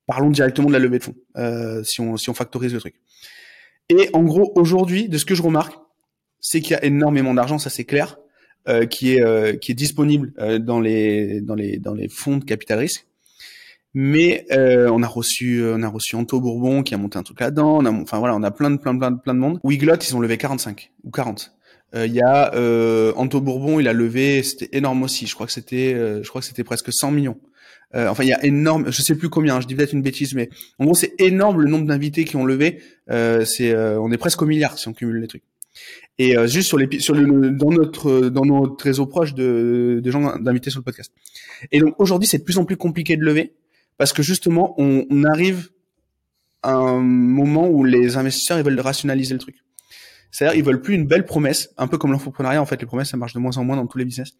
parlons directement de la levée de fonds euh, si on si on factorise le truc. Et en gros aujourd'hui, de ce que je remarque, c'est qu'il y a énormément d'argent, ça c'est clair. Euh, qui est euh, qui est disponible euh, dans les dans les dans les fonds de capital risque. Mais on a reçu on a reçu Anto Bourbon qui a monté un truc là-dedans. On a, enfin voilà, on a plein de plein plein plein de monde. Wiglot, ils ont levé 45 ou 40. Il y a Anto Bourbon, il a levé, c'était énorme aussi. Je crois que c'était je crois que c'était presque 100 millions. enfin, il y a énorme, je sais plus combien, je dis peut-être une bêtise, mais en gros, c'est énorme le nombre d'invités qui ont levé. Euh, c'est, on est presque au milliard si on cumule les trucs. Et euh, juste sur les sur le dans notre dans notre réseau proche de gens d'invités sur le podcast. Et donc aujourd'hui, c'est de plus en plus compliqué de lever parce que justement, on, on arrive à un moment où les investisseurs ils veulent rationaliser le truc. C'est-à-dire, ils veulent plus une belle promesse, un peu comme l'entrepreneuriat. En fait, les promesses, ça marche de moins en moins dans tous les business.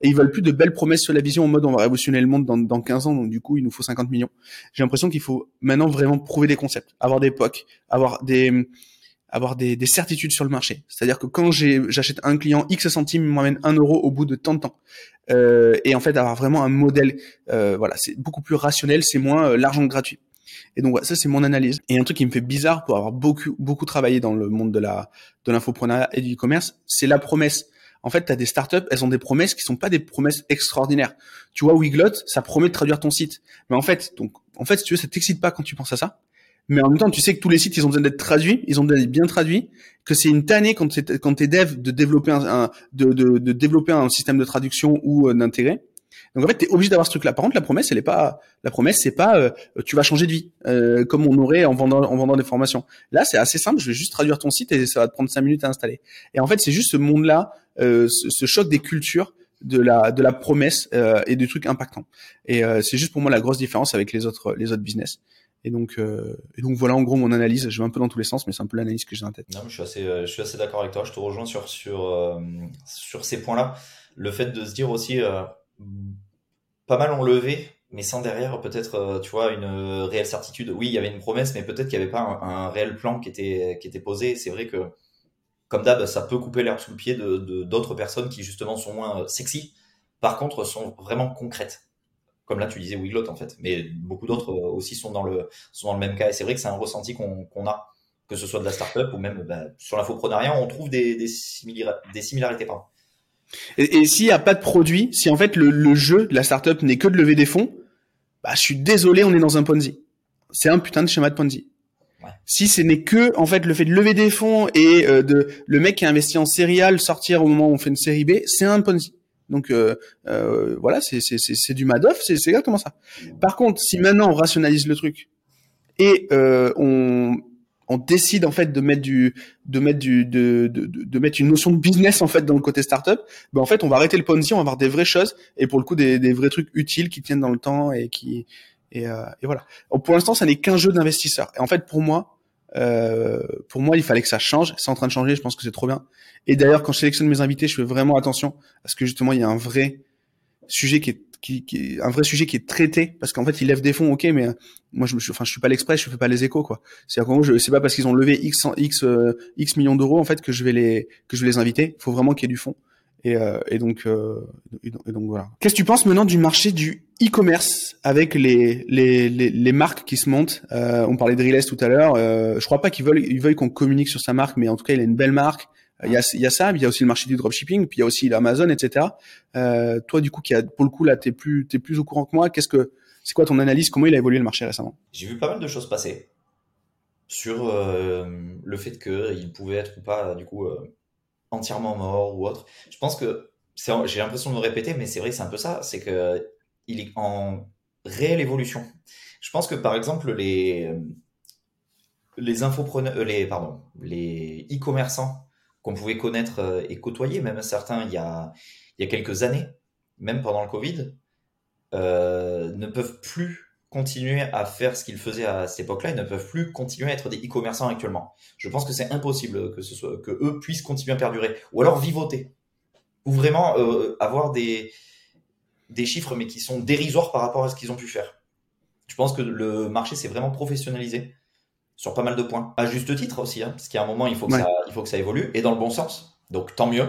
Et ils veulent plus de belles promesses sur la vision en mode on va révolutionner le monde dans, dans 15 ans, donc du coup, il nous faut 50 millions. J'ai l'impression qu'il faut maintenant vraiment prouver des concepts, avoir des POC, avoir des, avoir des, des, certitudes sur le marché. C'est-à-dire que quand j'achète un client X centimes, m'emmène un euro au bout de tant de temps. Euh, et en fait, avoir vraiment un modèle, euh, voilà, c'est beaucoup plus rationnel, c'est moins euh, l'argent gratuit. Et donc voilà, ça c'est mon analyse. Et un truc qui me fait bizarre pour avoir beaucoup beaucoup travaillé dans le monde de la de l'infoprenariat et du e-commerce, c'est la promesse. En fait, tu as des startups, elles ont des promesses qui sont pas des promesses extraordinaires. Tu vois, Wiglot, ça promet de traduire ton site. Mais en fait, donc, en fait, si tu veux, ça t'excite pas quand tu penses à ça mais en même temps, tu sais que tous les sites, ils ont besoin d'être traduits, ils ont besoin d'être bien traduits, que c'est une tannée quand t'es quand es dev de développer un, de, de, de, développer un système de traduction ou euh, d'intégrer. Donc en fait, tu es obligé d'avoir ce truc-là. Par contre, la promesse, elle est pas la promesse, c'est pas euh, tu vas changer de vie euh, comme on aurait en vendant en vendant des formations. Là, c'est assez simple. Je vais juste traduire ton site et ça va te prendre cinq minutes à installer. Et en fait, c'est juste ce monde-là, ce, ce, choc des cultures de la de la promesse et du truc impactant. Et c'est juste pour moi la grosse différence avec les autres les autres business. Et donc, euh, donc voilà en gros mon analyse. Je vais un peu dans tous les sens, mais c'est un peu l'analyse que j'ai en tête. Non, je suis assez, euh, je assez d'accord avec toi. Je te rejoins sur sur euh, sur ces points-là. Le fait de se dire aussi, pas mal ont levé, mais sans derrière peut-être, tu vois, une réelle certitude. Oui, il y avait une promesse, mais peut-être qu'il n'y avait pas un, réel plan qui était qui était posé. C'est vrai que, comme d'hab, ça peut couper l'herbe sous le pied de d'autres personnes qui justement sont moins sexy. Par contre, sont vraiment concrètes comme là tu disais Wiglot en fait, mais beaucoup d'autres euh, aussi sont dans le sont dans le même cas. Et c'est vrai que c'est un ressenti qu'on a, que ce soit de la startup ou même bah, sur l'infoprenariat, on trouve des, des, des similarités. Pardon. Et, et s'il n'y a pas de produit, si en fait le, le jeu de la startup n'est que de lever des fonds, bah je suis désolé, on est dans un Ponzi. C'est un putain de schéma de Ponzi. Ouais. Si ce n'est que en fait le fait de lever des fonds et euh, de le mec qui a investi en céréales sortir au moment où on fait une série B, c'est un Ponzi. Donc euh, euh, voilà, c'est du Madoff, c'est exactement ça. Par contre, si maintenant on rationalise le truc et euh, on on décide en fait de mettre du de mettre du de, de, de, mettre une notion de business en fait dans le côté startup ben en fait on va arrêter le Ponzi on va avoir des vraies choses et pour le coup des, des vrais trucs utiles qui tiennent dans le temps et qui et, euh, et voilà pour l'instant ça n'est qu'un jeu d'investisseurs et en fait pour moi euh, pour moi, il fallait que ça change. C'est en train de changer. Je pense que c'est trop bien. Et d'ailleurs, quand je sélectionne mes invités, je fais vraiment attention parce que justement, il y a un vrai sujet qui est, qui, qui un vrai sujet qui est traité parce qu'en fait, ils lèvent des fonds, ok, mais moi, je me, enfin, je suis pas l'express, je fais pas les échos, quoi. C'est-à-dire qu'en gros, je, c'est pas parce qu'ils ont levé x x euh, x millions d'euros en fait que je vais les que je vais les inviter. Faut vraiment qu'il y ait du fond. Et, euh, et donc, euh, et donc, voilà. Qu'est-ce que tu penses maintenant du marché du e-commerce avec les, les, les, les, marques qui se montent? Euh, On parlait de Riles tout à l'heure. Euh, je crois pas qu'ils veulent ils veulent qu'on communique sur sa marque, mais en tout cas, il a une belle marque. Il y a, y a ça, il y a aussi le marché du dropshipping, puis il y a aussi l'Amazon, etc. Euh, toi, du coup, qui a pour le coup là, t'es plus t'es plus au courant que moi. Qu'est-ce que c'est quoi ton analyse? Comment il a évolué le marché récemment? J'ai vu pas mal de choses passer sur euh, le fait qu'il pouvait être ou pas du coup euh, entièrement mort ou autre. Je pense que j'ai l'impression de me répéter, mais c'est vrai, c'est un peu ça. C'est que il est en réelle évolution. Je pense que par exemple les les infopreneurs, euh, les pardon, les e-commerçants qu'on pouvait connaître euh, et côtoyer, même certains il y a il y a quelques années, même pendant le Covid, euh, ne peuvent plus continuer à faire ce qu'ils faisaient à cette époque-là, ils ne peuvent plus continuer à être des e-commerçants actuellement. Je pense que c'est impossible que ce soit que eux puissent continuer à perdurer, ou alors vivoter, ou vraiment euh, avoir des des chiffres mais qui sont dérisoires par rapport à ce qu'ils ont pu faire. Je pense que le marché s'est vraiment professionnalisé sur pas mal de points, à juste titre aussi, hein, parce qu'à un moment il faut que ça il faut que ça évolue et dans le bon sens. Donc tant mieux.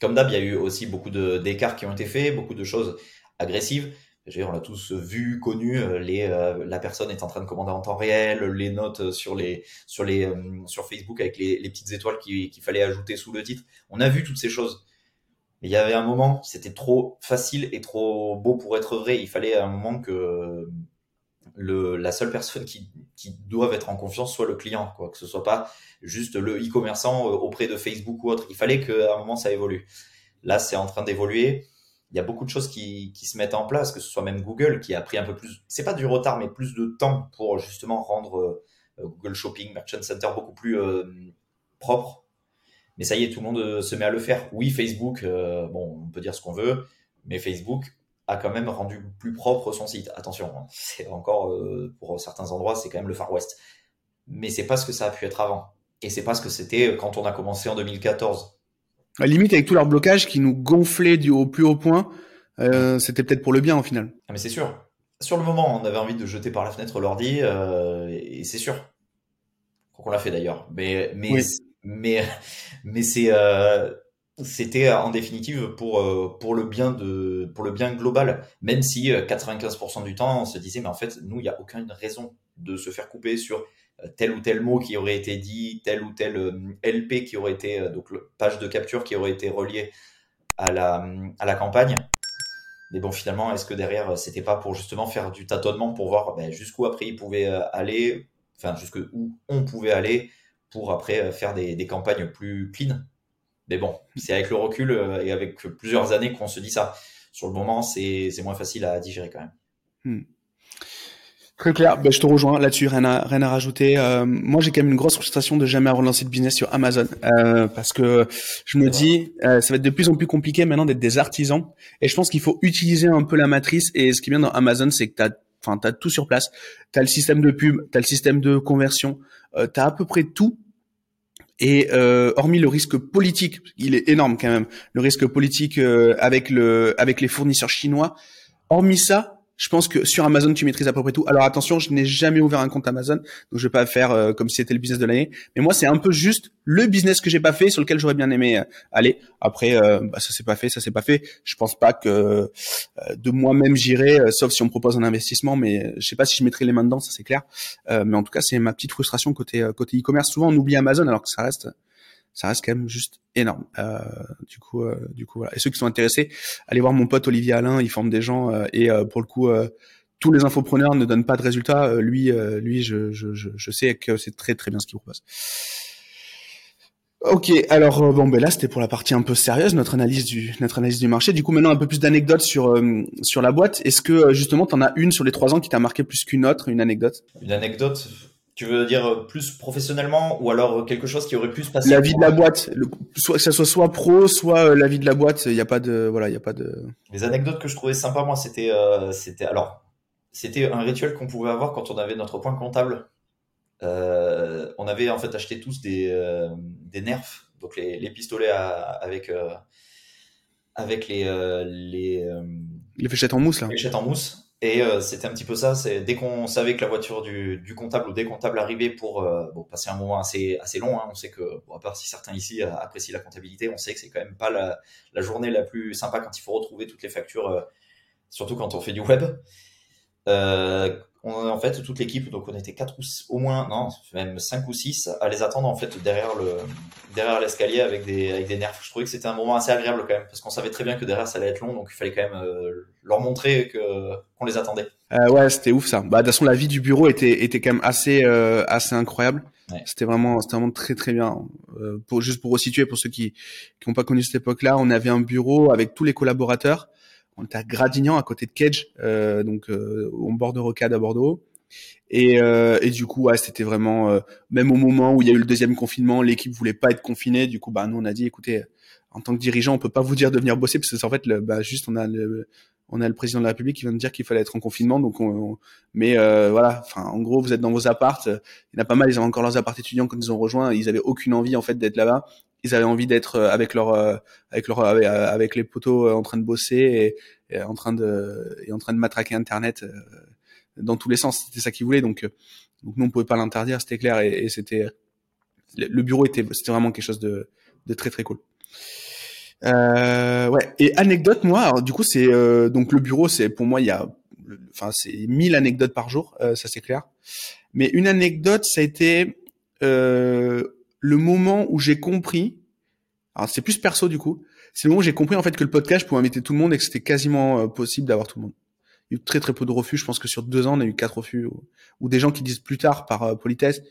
Comme d'hab, il y a eu aussi beaucoup d'écarts qui ont été faits, beaucoup de choses agressives on l'a tous vu, connu. Euh, les, euh, la personne est en train de commander en temps réel, les notes sur les sur les euh, sur Facebook avec les, les petites étoiles qu'il fallait ajouter sous le titre. On a vu toutes ces choses. Mais il y avait un moment, c'était trop facile et trop beau pour être vrai. Il fallait un moment que le, la seule personne qui, qui doit être en confiance soit le client, quoi, que ce soit pas juste le e-commerçant auprès de Facebook ou autre. Il fallait qu'à un moment ça évolue. Là, c'est en train d'évoluer il y a beaucoup de choses qui, qui, se mettent en place, que ce soit même Google qui a pris un peu plus, c'est pas du retard, mais plus de temps pour justement rendre euh, Google Shopping, Merchant Center beaucoup plus euh, propre. Mais ça y est, tout le monde euh, se met à le faire. Oui, Facebook, bon, on peut dire ce qu'on veut, mais Facebook a quand même rendu plus propre son site. Attention, hein, c'est encore pour certains endroits, c'est quand même le Far West. Mais c'est pas ce que ça a pu être avant. Et c'est pas ce que c'était quand on a commencé en 2014 la limite avec tout leur blocage qui nous gonflait du au plus haut point, euh, c'était peut-être pour le bien au final. Ah mais c'est sûr. Sur le moment, on avait envie de jeter par la fenêtre l'ordi euh, et c'est sûr. qu'on l'a fait d'ailleurs. Mais mais mais mais c'est euh, c'était en définitive pour pour le bien de pour le bien global. Même si 95% du temps, on se disait mais en fait nous il y a aucune raison de se faire couper sur tel ou tel mot qui aurait été dit, tel ou tel euh, LP qui aurait été, euh, donc page de capture qui aurait été reliée à la, à la campagne. Mais bon, finalement, est-ce que derrière, c'était pas pour justement faire du tâtonnement pour voir ben, jusqu'où après il pouvait euh, aller, enfin, jusqu'où on pouvait aller pour après faire des, des campagnes plus clean? Mais bon, c'est avec le recul et avec plusieurs années qu'on se dit ça. Sur le moment, c'est moins facile à digérer quand même. Hmm. Très clair, ben, je te rejoins là-dessus, rien à, rien à rajouter. Euh, moi, j'ai quand même une grosse frustration de jamais avoir lancé de business sur Amazon, euh, parce que je me dis, euh, ça va être de plus en plus compliqué maintenant d'être des artisans, et je pense qu'il faut utiliser un peu la matrice, et ce qui est bien dans Amazon, c'est que tu as enfin t'as tout sur place. T'as le système de pub, t'as le système de conversion, euh, t'as à peu près tout. Et euh, hormis le risque politique, il est énorme quand même. Le risque politique euh, avec le avec les fournisseurs chinois. Hormis ça, je pense que sur Amazon, tu maîtrises à peu près tout. Alors attention, je n'ai jamais ouvert un compte Amazon, donc je vais pas faire euh, comme si c'était le business de l'année. Mais moi, c'est un peu juste le business que j'ai pas fait, sur lequel j'aurais bien aimé euh, aller. Après, euh, bah, ça s'est pas fait, ça s'est pas fait. Je pense pas que de moi-même j'irai, sauf si on me propose un investissement. Mais je sais pas si je mettrai les mains dedans, ça c'est clair. mais en tout cas, c'est ma petite frustration côté côté e-commerce. Souvent, on oublie Amazon alors que ça reste ça reste quand même juste énorme. Euh, du coup, euh, du coup, voilà. Et ceux qui sont intéressés, allez voir mon pote Olivier Alain, il forme des gens euh, et pour le coup, tous les infopreneurs ne donnent pas de résultats. lui, lui, je, je, je, sais que c'est très très bien ce qu'il propose. Ok, alors bon, ben là c'était pour la partie un peu sérieuse, notre analyse du notre analyse du marché. Du coup, maintenant un peu plus d'anecdotes sur sur la boîte. Est-ce que justement tu en as une sur les trois ans qui t'a marqué plus qu'une autre, une anecdote? Une anecdote tu veux dire plus professionnellement ou alors quelque chose qui aurait pu se passer La vie de la boîte, soit que ça soit soit pro, soit euh, la vie de la boîte. Il n'y a pas de voilà, il y a pas de. Les anecdotes que je trouvais sympa moi, c'était euh, c'était alors c'était un rituel qu'on pouvait avoir quand on avait notre point comptable. Euh, on avait en fait acheté tous des des nerfs, donc les, les pistolets avec avec les les les fléchettes en mousse là. Les fléchettes en mousse. Et euh, c'était un petit peu ça. C'est dès qu'on savait que la voiture du, du comptable ou des comptables arrivait pour euh, bon, passer un moment assez assez long. Hein, on sait que, bon, à part si certains ici euh, apprécient la comptabilité, on sait que c'est quand même pas la, la, journée la plus sympa quand il faut retrouver toutes les factures, surtout quand on fait du web. On, en fait toute l'équipe, donc on était quatre ou au moins, non, même cinq ou six à les attendre en fait derrière le derrière l'escalier avec des avec des nerfs. Je trouvais que c'était un moment assez agréable quand même parce qu'on savait très bien que derrière ça allait être long, donc il fallait quand même euh, leur montrer que qu'on les attendait. Euh, ouais, c'était ouf ça. Bah de toute façon la vie du bureau était était quand même assez euh, assez incroyable. C'était vraiment c'était vraiment très très bien. Euh, pour juste pour resituer pour ceux qui qui n'ont pas connu cette époque-là, on avait un bureau avec tous les collaborateurs on était à Gradignan, à côté de Cage, euh, donc euh, au bord de Rocade à Bordeaux. Et, euh, et du coup, ouais, c'était vraiment même au moment où il y a eu le deuxième confinement, l'équipe voulait pas être confinée. Du coup, bah nous on a dit, écoutez, en tant que dirigeant, on peut pas vous dire de venir bosser parce que en fait, le, bah, juste on a le, on a le président de la République qui vient de dire qu'il fallait être en confinement. Donc, on, mais euh, voilà. Enfin, en gros, vous êtes dans vos appartes. Il y en a pas mal. Ils avaient encore leurs appartes étudiants quand ils ont rejoint. Ils avaient aucune envie en fait d'être là-bas. Ils avaient envie d'être euh, avec leur, euh, avec leur, avec, les poteaux en train de bosser et, en train de, et en train de matraquer Internet dans tous les sens. C'était ça qu'ils voulaient. Donc, donc nous on pouvait pas l'interdire. C'était clair et, et c'était le bureau était, c'était vraiment quelque chose de, de très très cool. Euh, ouais. Et anecdote, moi, alors, du coup, c'est euh, donc le bureau, c'est pour moi, il y a, enfin, c'est 1000 anecdotes par jour, euh, ça c'est clair. Mais une anecdote, ça a été euh, le moment où j'ai compris. Alors c'est plus perso du coup. C'est le moment où j'ai compris en fait que le podcast pouvait inviter tout le monde et que c'était quasiment possible d'avoir tout le monde. Il y a eu très très peu de refus. Je pense que sur deux ans, on a eu quatre refus ou, des gens qui disent plus tard par politesse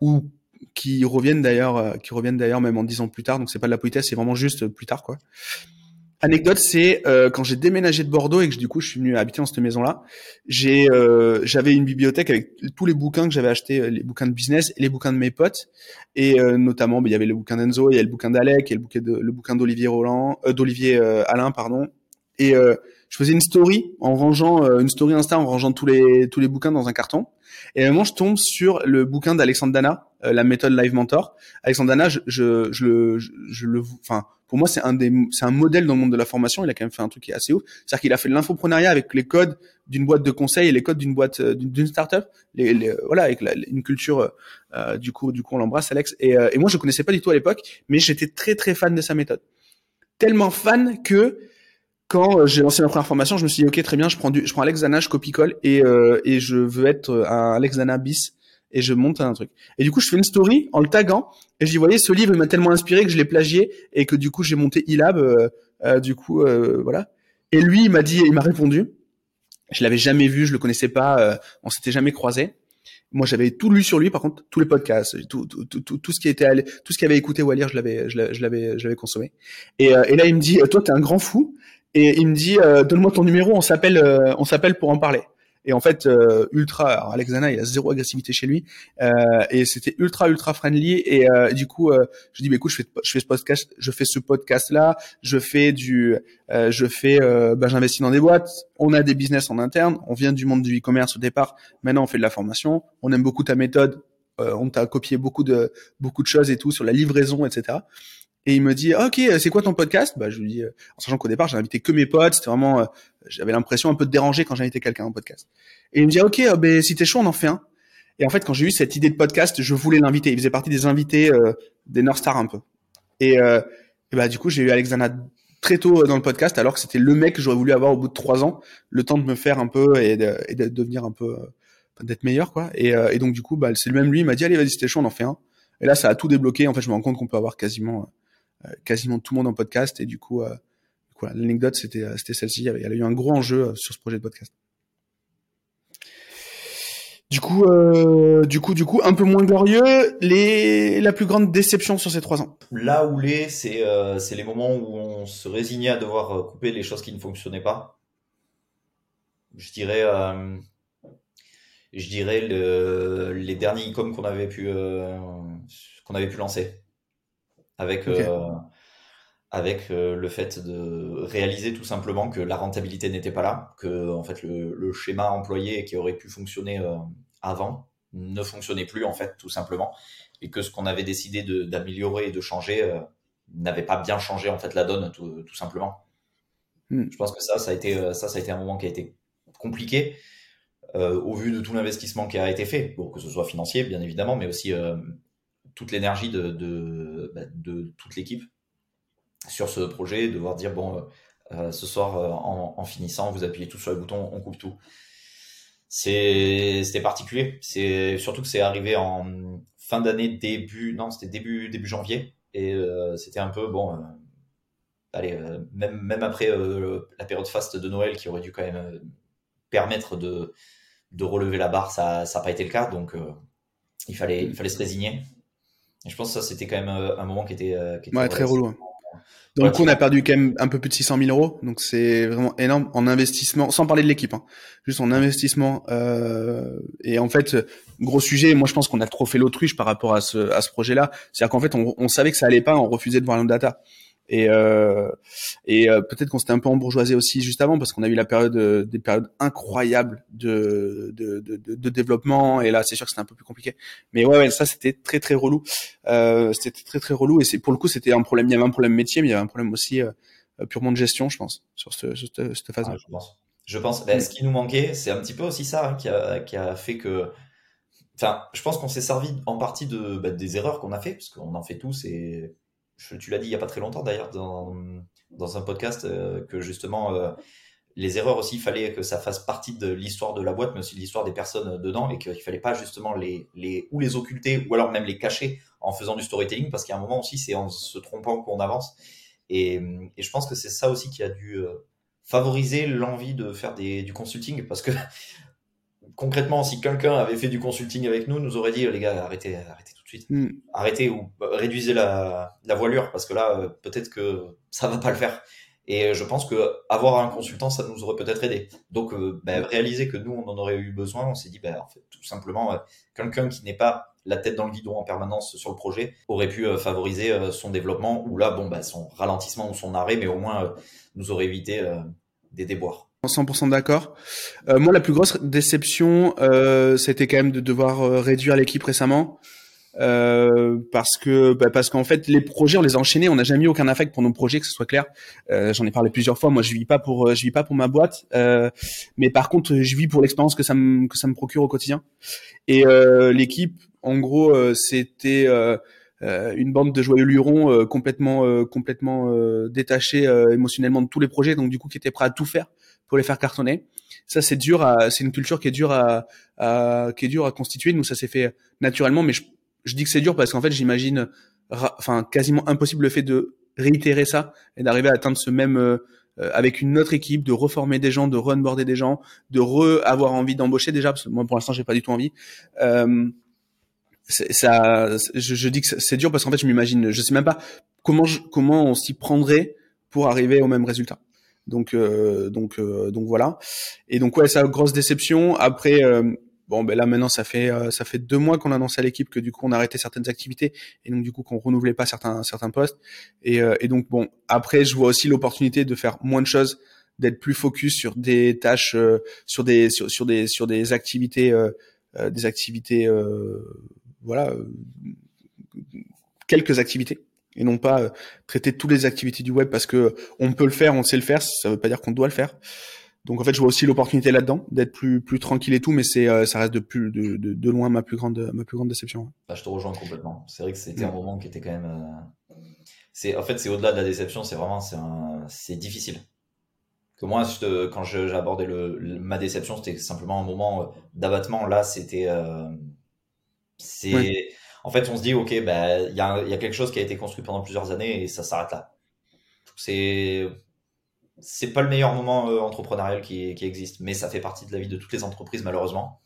ou qui reviennent d'ailleurs, euh, qui reviennent d'ailleurs même en dix ans plus tard. Donc c'est pas de la politesse, c'est vraiment juste plus tard quoi. Anecdote, c'est euh, quand j'ai déménagé de Bordeaux et que du coup je suis venu habiter dans cette maison-là, j'ai euh, j'avais une bibliothèque avec tous les bouquins que j'avais achetés, les bouquins de business et les bouquins de mes potes, et notamment bah, il y avait le bouquin d'Enzo, il y a le bouquin d'Alec, et le bouquin de le bouquin d'Olivier Roland, d'Olivier Alain pardon, et je faisais une story en rangeant une story Insta en rangeant tous les tous les bouquins dans un carton, et à un moment je tombe sur le bouquin d'Alexandre Dana euh, la méthode Live Mentor. Alexandre Dana, je, je, je, je, le, enfin, pour moi, c'est un des, c'est un modèle dans le monde de la formation. Il a quand même fait un truc qui est assez ouf. C'est-à-dire qu'il a fait de l'infoprenariat avec les codes d'une boîte de conseil et les codes d'une boîte, euh, d'une startup. Les, les, voilà, avec une culture, euh, du coup, du coup, on l'embrasse, Alex. Et, et moi, je connaissais pas du tout à l'époque, mais j'étais très, très fan de sa méthode. Tellement fan que, quand j'ai lancé ma première formation, je me suis dit ok très bien, je prends du, je prends Alex Dana, je copie-colle et euh, et je veux être un Alex Dana bis et je monte un truc. Et du coup, je fais une story en le taguant et je dis, voyez, ce livre m'a tellement inspiré que je l'ai plagié et que du coup, j'ai monté Ilab, euh, euh, du coup, euh, voilà. Et lui, il m'a dit, il m'a répondu. Je l'avais jamais vu, je le connaissais pas, euh, on s'était jamais croisé. Moi, j'avais tout lu sur lui, par contre, tous les podcasts, tout, tout, tout, tout ce qui était, tout ce qui avait écouté ou à lire, je l'avais, je l'avais, je l'avais consommé. Et, et là, il me dit, toi, t'es un grand fou. Et il me dit, donne-moi ton numéro, on s'appelle, on s'appelle pour en parler. Et en fait, euh, ultra. Alors Alex il a zéro agressivité chez lui, euh, et c'était ultra ultra friendly. Et euh, du coup, euh, je dis, bah, écoute, je fais je fais ce podcast, je fais ce podcast là, je fais du, euh, je fais, bah, j'investis dans des boîtes. On a des business en interne. On vient du monde du e-commerce au départ. Maintenant, on fait de la formation. On aime beaucoup ta méthode. on t'a copié beaucoup de beaucoup de choses et tout sur la livraison, etc. Et il me dit, ok, c'est quoi ton podcast? Bah, je lui dis, en sachant qu'au départ, j'ai invité que mes potes. C'était vraiment, j'avais l'impression un peu de déranger quand j'invitais quelqu'un en podcast. Et il me dit, ok, euh, ben si t'es chaud, on en fait un. Et en fait, quand j'ai eu cette idée de podcast, je voulais l'inviter. Il faisait partie des invités euh, des North Star un peu. Et, euh, et bah du coup, j'ai eu Alexandra très tôt dans le podcast, alors que c'était le mec que j'aurais voulu avoir au bout de trois ans, le temps de me faire un peu et de, et de devenir un peu d'être meilleur quoi. Et, et donc du coup, bah, c'est le même lui, il m'a dit allez vas-y, c'était chaud, on en fait un. Et là, ça a tout débloqué. En fait, je me rends compte qu'on peut avoir quasiment quasiment tout le monde en podcast. Et du coup, quoi, l'anecdote c'était c'était celle-ci. Il y a eu un gros enjeu sur ce projet de podcast. Du coup, euh, du coup, du coup, un peu moins glorieux. Les, la plus grande déception sur ces trois ans. Là où les, c'est, euh, les moments où on se résignait à devoir euh, couper les choses qui ne fonctionnaient pas. Je dirais, euh, les derniers e-com qu'on euh, qu'on avait pu lancer, avec. Okay. avec le fait de réaliser tout simplement que la rentabilité n'était pas là, que en fait le, le, schéma employé qui aurait pu fonctionner avant ne fonctionnait plus en fait tout simplement et que ce qu'on avait décidé d'améliorer et de changer euh, n'avait pas bien changé en fait la donne tout, tout simplement. Mm. Je pense que ça ça a été euh, ça ça a été un moment qui a été compliqué euh, au vu de tout l'investissement qui a été fait, pour que ce soit financier bien évidemment, mais aussi euh, toute l'énergie bah, de, toute l'équipe sur ce projet, devoir dire bon euh, ce soir en, en, finissant vous appuyez tout sur le bouton, on coupe tout c'était particulier. Surtout que c'est arrivé en fin d'année, début, non, c'était début, début janvier. Et euh, c'était un peu, bon, euh, allez, euh, même, même après euh, la période faste de Noël qui aurait dû quand même euh, permettre de, relever la barre, ça n'a pas été le cas. Donc, euh, il, fallait, il fallait se résigner. Et je pense que ça, c'était quand même un moment qui était, qui était ouais, très relou. Hein. Coup, on a perdu quand même un peu plus de 600 000 euros. Donc, c'est vraiment énorme en investissement, sans parler de l'équipe, hein. juste en investissement. Euh, et en fait, gros sujet, moi, je pense qu'on a trop fait l'autruche par rapport à ce, à ce projet-là. C'est-à-dire qu'en fait, on, on, savait que ça allait pas, on refusait de voir le data. Et, euh, euh, peut-être qu'on s'était un peu embourgeoisé aussi juste avant parce qu'on a eu la période euh, des périodes incroyables de développement et là c'est sûr que c'était un peu plus compliqué. Mais ouais, ouais ça c'était très très relou. C'était très très relou et c'est pour le coup c'était un problème. Il y avait un problème métier, mais il y avait un problème aussi purement de gestion, je pense, sur cette, phase. Ah, je pense. Ben, ce qui nous manquait, c'est un petit peu aussi ça hein, qui a qui a fait que. Enfin, je pense qu'on s'est servi en partie de ben, des erreurs qu'on a fait parce qu'on en fait tous et tu l'as dit il n'y a pas très longtemps d'ailleurs dans, dans un podcast euh, que justement euh, les erreurs aussi, il fallait que ça fasse partie de l'histoire de la boîte, mais aussi de l'histoire des personnes dedans, et qu'il fallait pas justement les, les ou les occulter, ou alors même les cacher en faisant du storytelling, parce a un moment aussi, c'est en se trompant qu'on avance. Et, et, je pense que c'est ça aussi qui a dû euh, favoriser l'envie de faire des, du consulting, parce que [LAUGHS] concrètement, si quelqu'un avait fait du consulting avec nous, nous aurait dit les gars, arrêtez, arrêtez Hmm. Arrêtez ou réduisez la, voilure parce que là, euh, peut-être que ça va pas le faire. Et je pense que avoir un consultant, ça nous aurait peut-être aidé. Donc, euh, ben, réaliser que nous, on en aurait eu besoin, on s'est dit, en fait, tout simplement, euh, quelqu'un qui n'est pas la tête dans le guidon en permanence sur le projet aurait pu favoriser son développement ou là, bon, ben, son ralentissement ou son arrêt, mais au moins nous aurait évité des déboires. 100% d'accord. moi, la plus grosse déception, c'était quand même de devoir réduire l'équipe récemment. Euh, parce que bah, parce qu'en fait les projets on les a enchaînés, on n'a jamais eu aucun affect pour nos projets que ce soit clair. Euh, J'en ai parlé plusieurs fois. Moi je vis pas pour je vis pas pour ma boîte, euh, mais par contre je vis pour l'expérience que ça me que ça me procure au quotidien. Et euh, l'équipe en gros euh, c'était euh, une bande de joyeux lurons complètement complètement détachés émotionnellement de tous les projets, donc du coup qui étaient prêts à tout faire pour les faire cartonner. Ça c'est dur, c'est une culture qui est dure à, à, qui est dure à constituer. Nous ça s'est fait naturellement, mais je je dis que c'est dur parce qu'en fait, j'imagine, enfin, quasiment impossible le fait de réitérer ça et d'arriver à atteindre ce même euh, euh, avec une autre équipe, de reformer des gens, de re des gens, de re avoir envie d'embaucher déjà. Parce que moi, pour l'instant, j'ai pas du tout envie. Euh, ça, je, je, dis que c'est dur parce qu'en fait, je m'imagine, je sais même pas comment je, comment on s'y prendrait pour arriver au même résultat. Donc, euh, donc, euh, donc voilà. Et donc ouais, ça grosse déception. Après, Bon, ben là maintenant ça fait euh, ça fait deux mois qu'on a annoncé à l'équipe que du coup on a arrêté certaines activités et donc du coup qu'on renouvelait pas certains certains postes et, euh, et donc bon après je vois aussi l'opportunité de faire moins de choses, d'être plus focus sur des tâches, euh, sur des sur, des sur des activités des activités voilà quelques activités et non pas traiter toutes les activités du web parce que on peut le faire, on sait le faire, ça veut pas dire qu'on doit le faire. Donc en fait, je vois aussi l'opportunité là-dedans d'être plus plus tranquille et tout, mais c'est euh, ça reste de plus de, de, de, loin ma plus grande ma plus grande déception. Bah, je te rejoins complètement. C'est vrai que c'était un mm. moment qui était quand même. Euh... C'est en fait c'est au-delà de la déception, c'est vraiment c'est un... c'est difficile. Que moi, je quand j'ai abordé le, ma déception, c'était simplement un moment euh, d'abattement. Là, c'était euh... c'est en fait on se dit ok bah il y a il y a quelque chose qui a été construit pendant plusieurs années et ça s'arrête là. C'est c'est pas le meilleur moment euh, entrepreneurial qui, qui, existe, mais ça fait partie de la vie de toutes les entreprises malheureusement.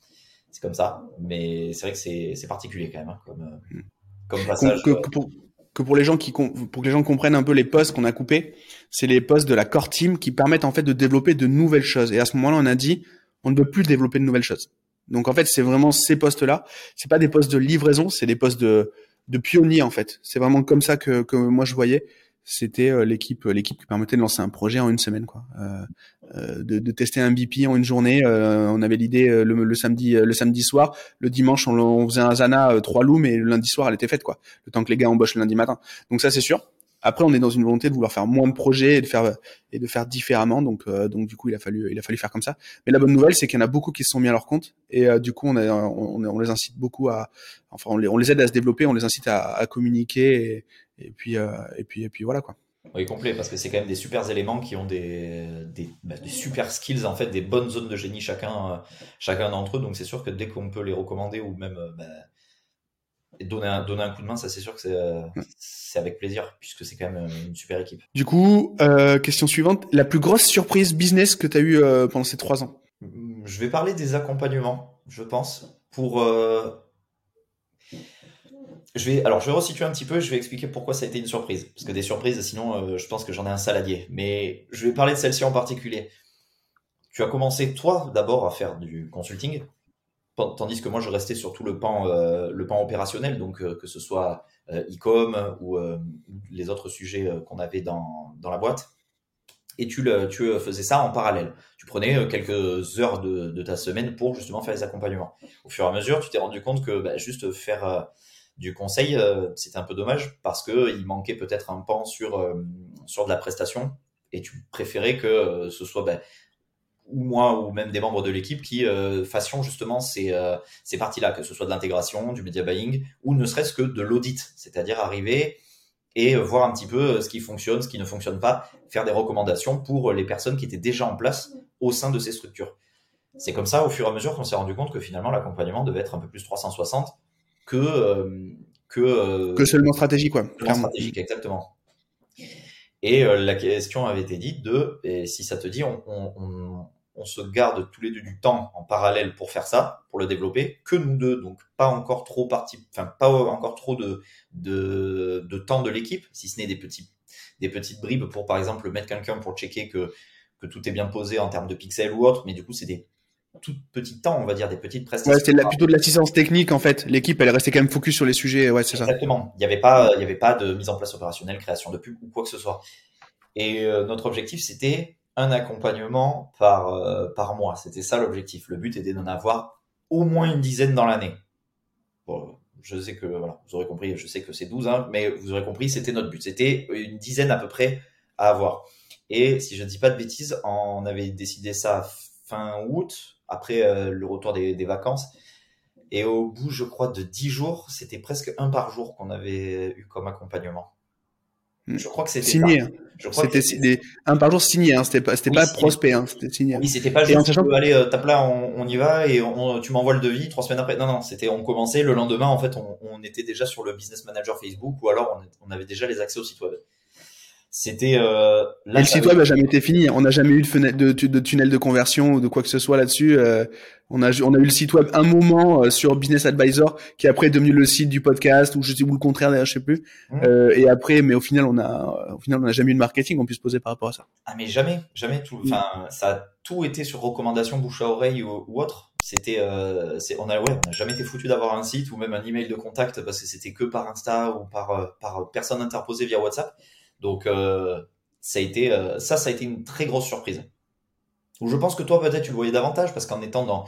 C'est comme ça, mais c'est vrai que c'est particulier quand même hein, comme, euh, comme passage. Que, que, pour, que, pour, les gens qui pour que les gens comprennent un peu les postes qu'on a coupés, c'est les postes de la core team qui permettent en fait de développer de nouvelles choses. Et à ce moment-là, on a dit on ne veut plus développer de nouvelles choses. Donc en fait, c'est vraiment ces postes-là. C'est pas des postes de livraison, c'est des postes de de pionniers en fait. C'est vraiment comme ça que, que moi je voyais c'était euh, l'équipe euh, l'équipe qui permettait de lancer un projet en une semaine quoi. Euh, de, de, tester un BP en une journée. On avait l'idée le, le, samedi le samedi soir. Le dimanche on, on faisait un Zana trois looms et le lundi soir elle était faite quoi. Le temps que les gars embauchent le lundi matin. Donc ça c'est sûr. Après, on est dans une volonté de vouloir faire moins de projets et de faire et de faire différemment. Donc, donc du coup, il a fallu il a fallu faire comme ça. Mais la bonne nouvelle, c'est qu'il y en a beaucoup qui se sont mis à leur compte. Et du coup, on, a, on, on, les incite beaucoup à, enfin, on les, on les aide à se développer, on les incite à, à communiquer et, et puis, euh, et puis, et puis voilà quoi. Oui, complet, parce que c'est quand même des super éléments qui ont des, des, bah, des, super skills, en fait, des bonnes zones de génie chacun, euh, chacun d'entre eux. Donc c'est sûr que dès qu'on peut les recommander ou même euh, bah, donner, un, donner un coup de main, ça c'est sûr que c'est avec plaisir, puisque c'est quand même une super équipe. Du coup, euh, question suivante, la plus grosse surprise business que tu as eu pendant ces trois ans? Je vais parler des accompagnements, je pense, pour je vais, alors, je vais resituer un petit peu, je vais expliquer pourquoi ça a été une surprise. Parce que des surprises, sinon, euh, je pense que j'en ai un saladier. Mais je vais parler de celle-ci en particulier. Tu as commencé, toi, d'abord, à faire du consulting tandis que moi je restais sur tout le pan, le pan opérationnel, donc que ce soit e-com ou les autres sujets qu'on avait dans, dans la boîte et tu, le, tu faisais ça en parallèle. Tu prenais quelques heures de, de, ta semaine pour justement faire les accompagnements. Au fur et à mesure, tu t'es rendu compte que bah, juste faire du conseil, euh, c'était un peu dommage parce que il manquait peut-être un pan sur euh, sur de la prestation et tu préférais que euh, ce soit ben, ou moi ou même des membres de l'équipe qui fassions justement ces, ces parties-là, que ce soit de l'intégration, du media buying ou ne serait-ce que de l'audit, c'est-à-dire arriver et voir un petit peu ce qui fonctionne, ce qui ne fonctionne pas, faire des recommandations pour les personnes qui étaient déjà en place au sein de ces structures. C'est comme ça, au fur et à mesure, qu'on s'est rendu compte que finalement, l'accompagnement devait être un peu plus 360 que euh, que euh, que seulement stratégique quoi. stratégique exactement. Et euh, la question avait été dite de et si ça te dit on, on, on, se garde tous les deux du temps en parallèle pour faire ça, pour le développer, que nous deux, donc pas encore trop parti, enfin pas encore trop de, de, de temps de l'équipe, si ce n'est des petits des petites bribes pour par exemple mettre quelqu'un pour checker que que tout est bien posé en termes de pixels ou autre, mais du coup c'est des tout petit temps, on va dire, des petites prestations. Ouais, c'était plutôt de l'assistance technique en fait. L'équipe, elle restait quand même focus sur les sujets. Ouais, c'est ça. Exactement. Il n'y avait pas, il y avait pas de mise en place opérationnelle, création de pub ou quoi que ce soit. Et euh, notre objectif, c'était un accompagnement par euh, par mois. C'était ça l'objectif. Le but était d'en avoir au moins une dizaine dans l'année. Bon, je sais que voilà, vous aurez compris. Je sais que c'est 12, hein, mais vous aurez compris, c'était notre but. C'était une dizaine à peu près à avoir. Et si je ne dis pas de bêtises, on avait décidé ça fin août après euh, le retour des, vacances. Et au bout, je crois, de dix jours, c'était presque un par jour qu'on avait eu comme accompagnement. Hmm. Je crois que c'était signé. Hein. C'était un par jour signé. Hein. C'était pas, c'était pas prospect. Hein. C'était signé. Oui, c'était pas juste. Sachant... Allez, euh, tape là, on, y va et tu m'envoies le devis trois semaines après. Non, non, c'était on commençait le lendemain. En fait, on, était déjà sur le business manager Facebook ou alors on, on avait déjà les accès au site web. C'était euh, le site web n'a jamais été fini. On n'a jamais eu de, fenêtre, de, de, tunnel de conversion ou de quoi que ce soit là-dessus. Euh, on a on a eu le site web un moment euh, sur Business Advisor qui après est devenu le site du podcast ou je sais ou le contraire d'ailleurs je sais plus. Mmh. Euh, et après mais au final on a au final on n'a jamais eu de marketing on puisse poser par rapport à ça. Ah mais jamais jamais tout. Enfin ça a tout été sur recommandation bouche à oreille ou, autre. C'était euh, on a ouais on n'a jamais été foutu d'avoir un site ou même un email de contact parce que c'était que par Insta ou par euh, par personne interposée via WhatsApp. Donc euh, ça a été euh, ça, ça a été une très grosse surprise. je pense que toi peut-être tu le voyais davantage parce qu'en étant dans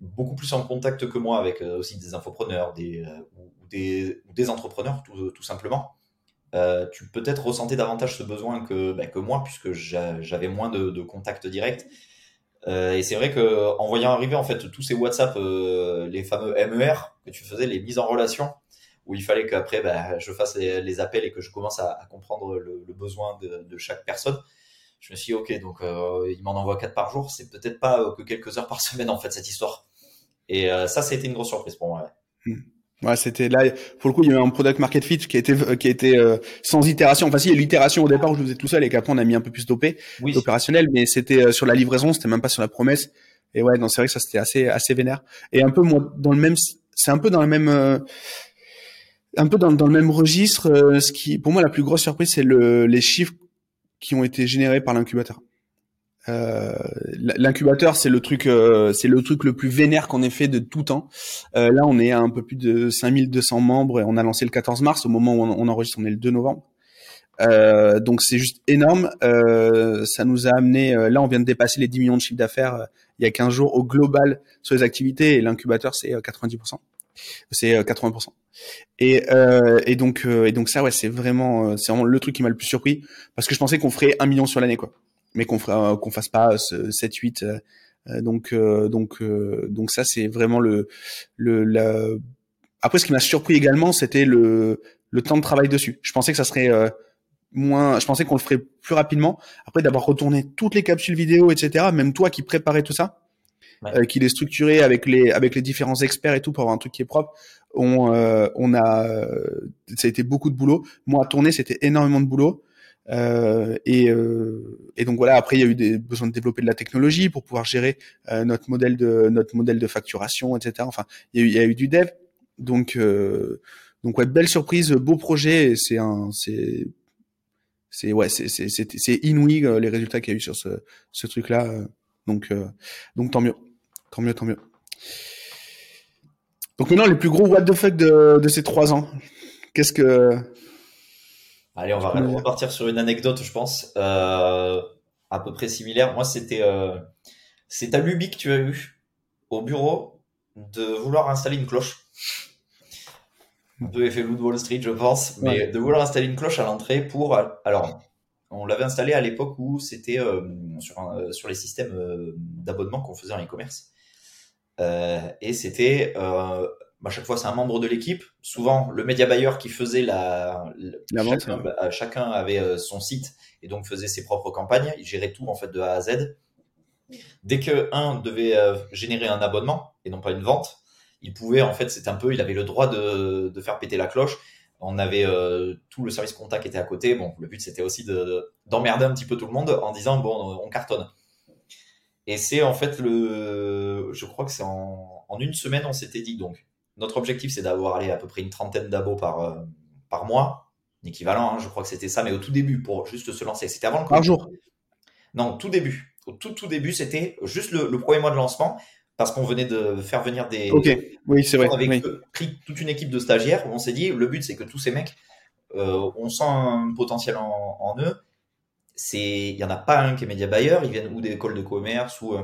beaucoup plus en contact que moi avec euh, aussi des infopreneurs, des ou, des, des entrepreneurs tout, tout simplement. Tu peut-être ressentais davantage ce besoin que, bah, que moi, puisque j'avais moins de, de contacts directs. Et c'est vrai que en voyant arriver en fait tous ces WhatsApp, les fameux MER que tu faisais, les mises en relation, où il fallait qu'après bah, je fasse les, appels et que je commence à, comprendre le, besoin de, chaque personne. Je me suis dit, ok, donc euh, il m'en envoie quatre par jour, c'est peut-être pas euh, que quelques heures par [LAUGHS] semaine en fait cette histoire. Et euh, ça, ça a été une grosse surprise pour moi. Ouais. Hmm. c'était là pour le coup il y a eu un product market fit qui été qui a été sans itération. Enfin si, il y a l'itération au départ où je le faisais tout seul et qu'après on a mis un peu plus d'OP, oui. opérationnel, mais c'était sur la livraison, c'était même pas sur la promesse. Et ouais, non, c'est vrai que ça c'était assez assez vénère. Et un peu moi dans le même, c'est un peu dans la même un peu dans, le même registre, euh, ce qui, pour moi, la plus grosse surprise, c'est le, les chiffres qui ont été générés par l'incubateur. Euh, l'incubateur, c'est le truc, euh, c'est le truc le plus vénère qu'on ait fait de tout temps. Là, on est à un peu plus de 5200 membres et on a lancé le 14 mars. Au moment où on, enregistre, on est le 2 novembre. donc c'est juste énorme. ça nous a amené, là, on vient de dépasser les 10 millions de chiffres d'affaires il y a 15 jours au global sur les activités et l'incubateur, c'est 90% c'est 80%. Euh, et, euh, et donc euh, et donc ça ouais c'est vraiment c'est vraiment le truc qui m'a le plus surpris parce que je pensais qu'on ferait un million sur l'année quoi, mais qu'on ferait qu'on fasse pas 7 8 donc donc donc ça c'est vraiment le le après ce qui m'a surpris également c'était le le temps de travail dessus. Je pensais que ça serait moins, je pensais qu'on le ferait plus rapidement. Après d'avoir retourné toutes les capsules vidéo, etc. Même toi qui préparais tout ça, euh, qu'il est structuré avec les avec les différents experts et tout pour avoir un truc qui est propre. On euh, on a ça a été beaucoup de boulot. Moi à tourner c'était énormément de boulot. Euh, et, euh, et donc voilà. Après, il y a eu des besoins de développer de la technologie pour pouvoir gérer euh, notre modèle de notre modèle de facturation, etc. Enfin, il y a eu, il y a eu du dev. Donc donc ouais, belle surprise, beau projet. C'est un c'est c'est ouais c'est c'est inouï les résultats qu'il y a eu sur ce ce truc là. Donc donc tant mieux. Tant mieux, tant mieux. Donc maintenant, les plus gros what the fuck de, de ces trois ans, qu'est-ce que... Allez, on va repartir sur une anecdote, je pense, euh, à peu près similaire. Moi, c'était... Euh, c'est ta lubie que tu as eu au bureau de vouloir installer une cloche. Un peu effet Loup de Wall Street, je pense, mais de vouloir installer une cloche à l'entrée pour... Alors, on l'avait installé à l'époque où c'était euh, sur, sur, les systèmes d'abonnement qu'on faisait en e-commerce. Euh, et c'était à chaque fois c'est un membre de l'équipe. Souvent le média buyer qui faisait la, la chacun, bah, chacun, avait son site et donc faisait ses propres campagnes. Il gérait tout en fait de A à Z. Dès que un devait générer un abonnement et non pas une vente, il pouvait en fait c'est un peu il avait le droit de, de faire péter la cloche on avait euh, tout le service contact qui était à côté. Bon, le but c'était aussi de d'emmerder un petit peu tout le monde en disant bon, on cartonne. Et c'est en fait le, je crois que c'est en, une semaine on s'était dit donc notre objectif c'est d'avoir allé à peu près une trentaine d'abos par euh, par mois, équivalent. Hein, je crois que c'était ça, mais au tout début pour juste se lancer. C'était avant le Par jour. Non, tout début. Au tout tout début c'était juste le, le premier mois de lancement parce qu'on venait de faire venir des. Ok, oui, c'est vrai. On avait pris toute une équipe de stagiaires où on s'est dit le but c'est que tous ces mecs, euh, on sent un potentiel en, eux. C'est, il y en a pas un qui est média buyer, ils viennent ou d'écoles de commerce ou euh,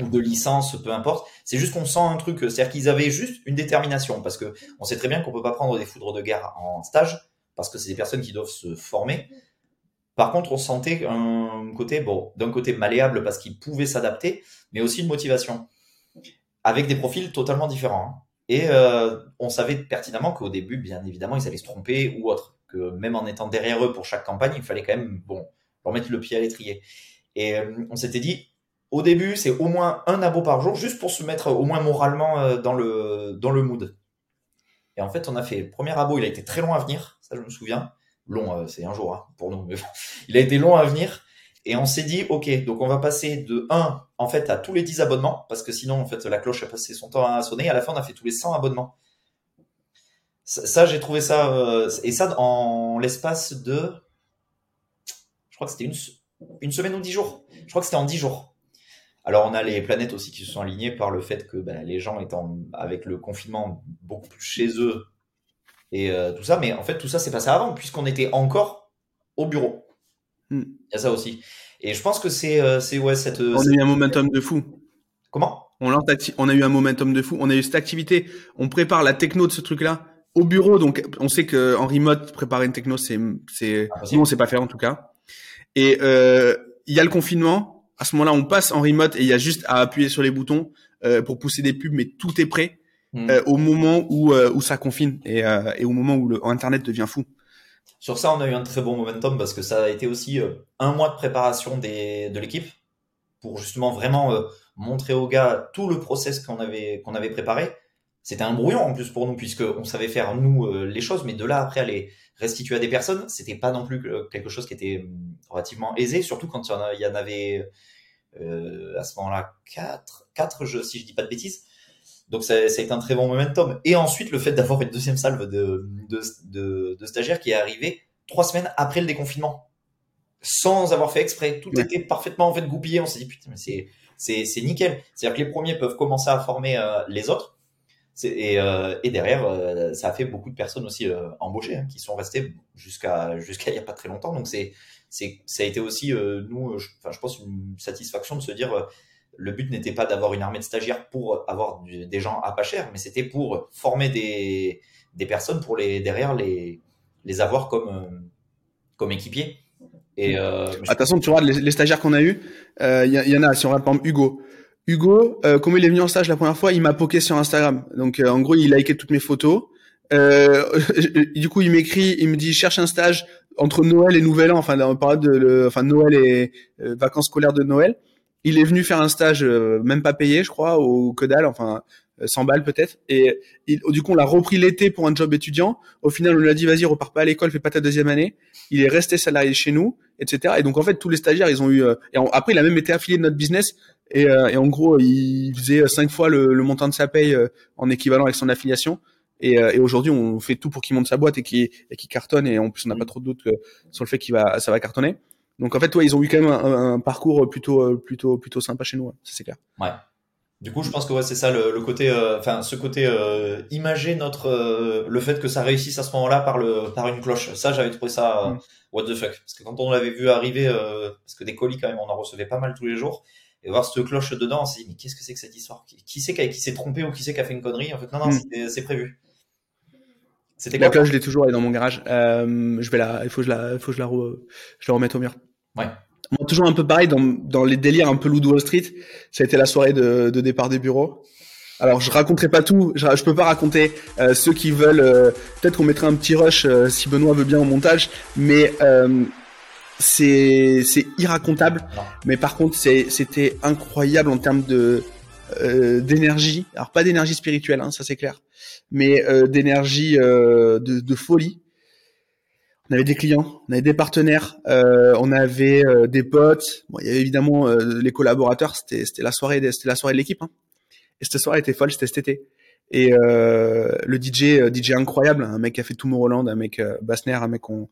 ou de licence, peu importe. C'est juste qu'on sent un truc, c'est-à-dire qu'ils avaient juste une détermination parce que on sait très bien qu'on peut pas prendre des foudres de guerre en stage parce que c'est des personnes qui doivent se former. Par contre, on sentait un côté, bon, d'un côté malléable parce qu'ils pouvaient s'adapter, mais aussi une motivation avec des profils totalement différents. Hein. Et euh, on savait pertinemment qu'au début, bien évidemment, ils allaient se tromper ou autre. Que même en étant derrière eux pour chaque campagne, il fallait quand même bon leur mettre le pied à l'étrier. Et euh, on s'était dit, au début, c'est au moins un abo par jour, juste pour se mettre au moins moralement euh, dans le dans le mood. Et en fait, on a fait le premier abo, il a été très long à venir, ça je me souviens. Long, c'est un jour hein, pour nous, mais bon. [LAUGHS] il a été long à venir. Et on s'est dit, OK, donc on va passer de 1, en fait, à tous les 10 abonnements, parce que sinon, en fait, la cloche a passé son temps à sonner. À la fin, on a fait tous les 100 abonnements. Ça, j'ai trouvé ça, euh, et ça en l'espace de, je crois que c'était une, une semaine ou 10 jours. Je crois que c'était en 10 jours. Alors, on a les planètes aussi qui se sont alignées par le fait que ben, les gens étant avec le confinement beaucoup plus chez eux et euh, tout ça. Mais en fait, tout ça s'est passé avant, puisqu'on était encore au bureau. Hmm. Il y a ça aussi. Et je pense que c'est euh, ouais cette. On a eu un momentum de fou. Comment? On, on a eu un momentum de fou. On a eu cette activité. On prépare la techno de ce truc-là au bureau. Donc on sait que en remote préparer une techno c'est c'est nous on sait pas faire en tout cas. Et euh, il y a le confinement. À ce moment-là, on passe en remote et il y a juste à appuyer sur les boutons euh, pour pousser des pubs, mais tout est prêt hmm. euh, au moment où euh, où ça confine et, et au moment où le internet devient fou. Sur ça, on a eu un très bon momentum parce que ça a été aussi un mois de préparation des, de l'équipe pour justement vraiment montrer aux gars tout le process qu'on avait, qu'on avait préparé. C'était un brouillon en plus pour nous puisque on savait faire nous euh, les choses, mais de là après aller restituer à des personnes, c'était pas non plus quelque chose qui était hum, relativement aisé, surtout quand il y en, avait à ce moment-là quatre, quatre jeux, si je dis pas de bêtises. Donc ça, ça, a été un très bon momentum. Et ensuite, le fait d'avoir une deuxième salve de, de, de, de, stagiaires qui est arrivée trois semaines après le déconfinement, sans avoir fait exprès. Tout était parfaitement en fait goupillé. On s'est dit putain, mais c'est c'est c'est nickel. C'est-à-dire que les premiers peuvent commencer à former euh, les autres. Et, euh, et, derrière, euh, ça a fait beaucoup de personnes aussi embauchées hein, qui sont restées jusqu'à jusqu'à il y a pas très longtemps. Donc c'est c'est ça a été aussi nous, enfin je pense une satisfaction de se dire le but n'était pas d'avoir une armée de stagiaires pour avoir des gens à pas cher, mais c'était pour former des, des personnes pour les derrière les, les avoir comme, euh, comme équipiers. Et euh, attention, tu vois les, stagiaires qu'on a eu, il euh, y, en a. Si on regarde par exemple Hugo, Hugo, euh, comme il est venu en stage la première fois, il m'a poké sur Instagram. Donc en gros, il liké toutes mes photos. [LAUGHS] du coup, il m'écrit, il me dit cherche un stage entre Noël et Nouvel An. Enfin, on parle de le, enfin Noël et vacances scolaires de Noël. Il est venu faire un stage, euh, même pas payé, je crois, au que enfin 100 euh, balles peut-être. Et du coup, on l'a repris l'été pour un job étudiant. Au final, on lui a dit vas-y, repars pas à l'école, fais pas ta deuxième année. Il est resté salarié chez nous, etc. Et donc en fait, tous les stagiaires, ils ont eu. Euh, et après, il a même été affilié de notre business. Et, et en gros, il faisait cinq fois le, le, montant de sa paye en équivalent avec son affiliation. Et, et aujourd'hui, on fait tout pour qu'il monte sa boîte et qu'il qu cartonne. Et en plus, on n'a pas trop de doute sur le fait qu'il va, ça va cartonner. Donc en fait, toi, ils ont eu quand même un, parcours plutôt, plutôt, plutôt sympa chez nous, hein, ça c'est clair. Ouais. Du coup, je pense que ouais, c'est ça le, le côté, euh, enfin, ce côté euh, imager notre euh, le fait que ça réussisse à ce moment-là par le par une cloche. Ça, j'avais trouvé ça euh, Mm. what the fuck. Parce que quand on l'avait vu arriver, euh, parce que des colis quand même, on en recevait pas mal tous les jours, et voir cette cloche dedans, on s'est dit mais qu'est-ce que c'est que cette histoire? Qui, qui c'est qui, s'est trompé ou qui c'est qui a fait une connerie? En fait, non, non, Mm. c'était- c'est prévu. C'était La cloche, je l'ai toujours, elle est dans mon garage. Euh, je vais la, il faut que je la, il faut que je la, re- je la remette au mur. Ouais. Moi, toujours un peu pareil dans, dans les délires un peu Loup de Wall Street. Ça a été la soirée de, de départ des bureaux. Alors, je raconterai pas tout. Je, je peux pas raconter. Euh, ceux qui veulent, euh, peut-être qu'on mettrait un petit rush euh, si Benoît veut bien au montage. Mais c'est irracontable. Mais par contre, c'était incroyable en termes de euh, d'énergie. Alors pas d'énergie spirituelle, hein, ça c'est clair, mais euh, d'énergie euh, de, de folie. On avait des clients, on avait des partenaires, on avait des potes. Bon, il y avait évidemment les collaborateurs. C'était la soirée, c'était la soirée de l'équipe. Hein. Et cette soirée était folle, c'était cet été. Et le DJ, DJ incroyable, un mec qui a fait Tomorrowland, un mec Bassner, un mec qu'on-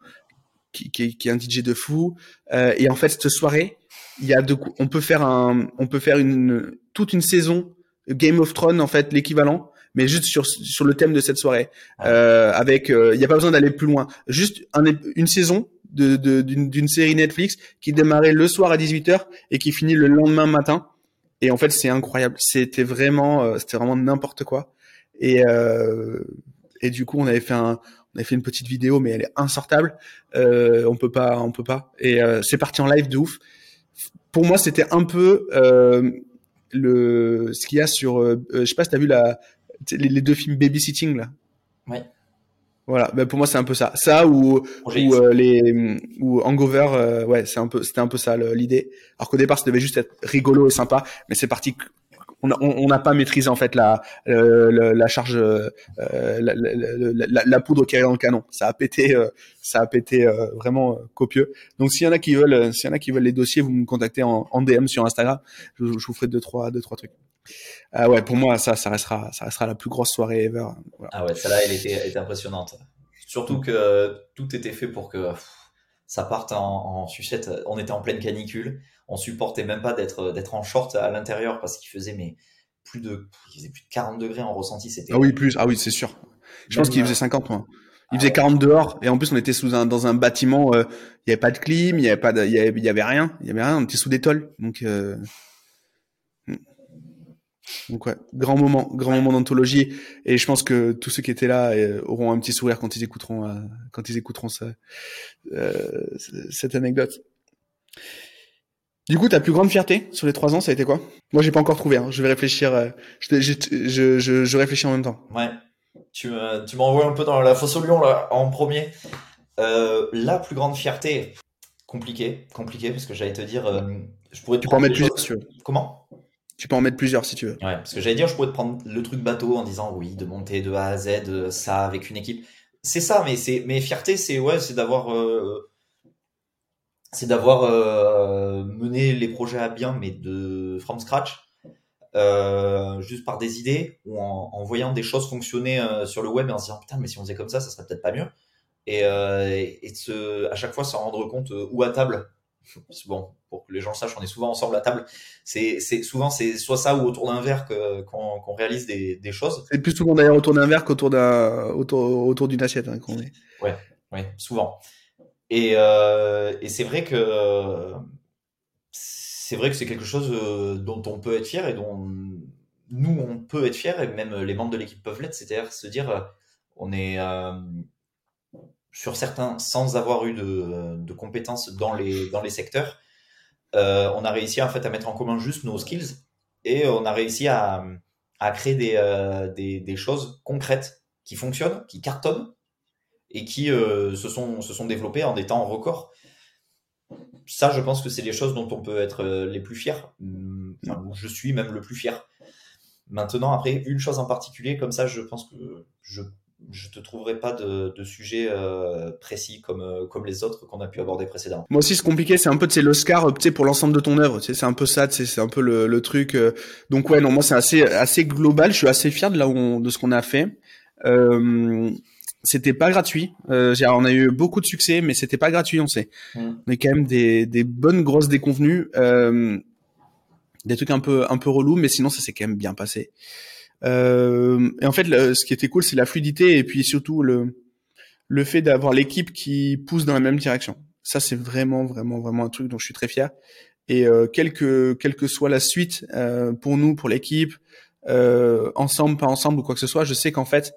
qui, qui, qui est un DJ de fou. Euh, et en fait, cette soirée, il y a de, on peut faire un, on peut faire une toute une saison Game of Thrones en fait, l'équivalent, mais juste sur sur le thème de cette soirée. Ah. Euh, avec, euh, il n'y a pas besoin d'aller plus loin. Juste un une saison de de- d'une d'une série Netflix qui démarrait le soir à 18h et qui finit le lendemain matin. Et en fait, c'est incroyable. C'était vraiment, euh, c'était vraiment n'importe quoi. Et euh, et du coup, on avait fait un, on avait fait une petite vidéo, mais elle est insortable. Euh, on peut pas, on peut pas. Et euh, c'est parti en live de ouf. Pour moi, c'était un peu euh, le ce qu'il y a sur, euh, euh, je sais pas si t'as vu la les, les deux films Babysitting là. Ouais. Voilà, ben pour moi c'est un peu ça. Ça ou ou euh, les ou Hangover, euh, ouais, c'est un peu c'était un peu ça l'idée. Alors qu'au départ, ça devait juste être rigolo et sympa, mais c'est parti. On n'a pas maîtrisé en fait la euh, le- la charge, la, la, la- la- la poudre qui est dans le canon. Ça a pété, euh, ça a pété euh, vraiment copieux. Donc s'il y en a qui veulent, s'il y en a qui veulent les dossiers, vous me contactez en, DM sur Instagram. Je, je vous ferai deux trois deux trois trucs. Ah ouais, pour moi ça ça restera ça restera la plus grosse soirée ever. Ah ouais, celle-là, elle était, elle était impressionnante. Surtout que tout était fait pour que ça parte en, en sucette. On était en pleine canicule. On supportait même pas d'être d'être en short à l'intérieur parce qu'il faisait mais plus de il faisait plus de 40 degrés en ressenti. C'était Ah oui plus, ah oui c'est sûr. Je pense qu'il euh, faisait 50 moi. Il ah faisait ouais. 40 dehors et en plus on était sous un dans un bâtiment euh, il y avait pas de clim, il y avait pas de, il y avait, il y avait rien, il y avait rien, on était sous des tôles. Donc euh... hmm. Donc ouais, grand moment, grand moment d'anthologie et je pense que tous ceux qui étaient là euh, auront un petit sourire quand ils écouteront euh, quand ils écouteront ça, euh, cette anecdote. Du coup, ta plus grande fierté sur les trois ans, ça a été quoi? Moi, j'ai pas encore trouvé. Hein. Je vais réfléchir. euh, je, je, je, je, réfléchis en même temps. Ouais. Tu me- tu m'envoies un peu dans la fosse au lion là en premier. Euh, la plus grande fierté, compliqué, compliqué parce que j'allais te dire, euh, je pourrais te Tu peux en mettre plusieurs si tu veux. Comment? Tu peux en mettre plusieurs si tu veux. Ouais, parce que j'allais dire, je pourrais te prendre le truc bateau en disant oui, de monter de A à Z, euh, ça avec une équipe. C'est ça, mais c'est, mais fierté, c'est ouais, c'est d'avoir, euh, c'est d'avoir euh, mené les projets à bien, mais de from scratch, euh, juste par des idées ou en, en voyant des choses fonctionner euh, sur le web et en se disant putain, mais si on faisait comme ça, ça serait peut-être pas mieux. Et, euh, et, et se, à chaque fois s'en rendre compte euh, ou à table. Bon, pour que les gens le sachent, on est souvent ensemble à table c'est c'est souvent c'est soit ça ou autour d'un verre que qu'on qu'on réalise des, des choses C'est plus souvent d'ailleurs autour d'un verre qu'autour d'un autour, autour d'une assiette hein, qu'on est. oui souvent et euh, et c'est vrai que c'est vrai que c'est quelque chose euh, dont on peut être fier et dont nous on peut être fier et même les membres de l'équipe peuvent l'être. C'est-à-dire se dire euh, on est sur certains sans avoir eu de, compétences dans les dans les secteurs on a réussi en fait à mettre en commun juste nos skills et on a réussi à, à créer des, des choses concrètes qui fonctionnent, qui cartonnent et qui euh, se, sont, se sont développées en des temps records. Ça, je pense que c'est les choses dont on peut être euh, les plus fiers. Enfin, je suis même le plus fier. Maintenant, après, une chose en particulier, comme ça, je pense que je je te trouverai pas de, de sujet euh, précis comme, comme les autres qu'on a pu aborder précédemment. Moi aussi, c'est compliqué. C'est un peu, sais, l'Oscar, pour l'ensemble de ton œuvre. C'est un peu ça. C'est un peu le, le truc. Donc ouais, non, moi, c'est assez, assez global. Je suis assez fier de là où de ce qu'on a fait. C'était pas gratuit. Euh, on a eu beaucoup de succès, mais c'était pas gratuit, on sait. Mm. On est quand même des, des bonnes grosses déconvenues. Euh, des trucs un peu un peu relous, mais sinon ça s'est quand même bien passé. Euh, et en fait, ce qui était cool, c'est la fluidité et puis surtout le le fait d'avoir l'équipe qui pousse dans la même direction. Ça, c'est vraiment vraiment vraiment un truc dont je suis très fier. Et euh, quelle que quelle que soit la suite euh, pour nous, pour l'équipe, euh, ensemble, pas ensemble ou quoi que ce soit, je sais qu'en fait,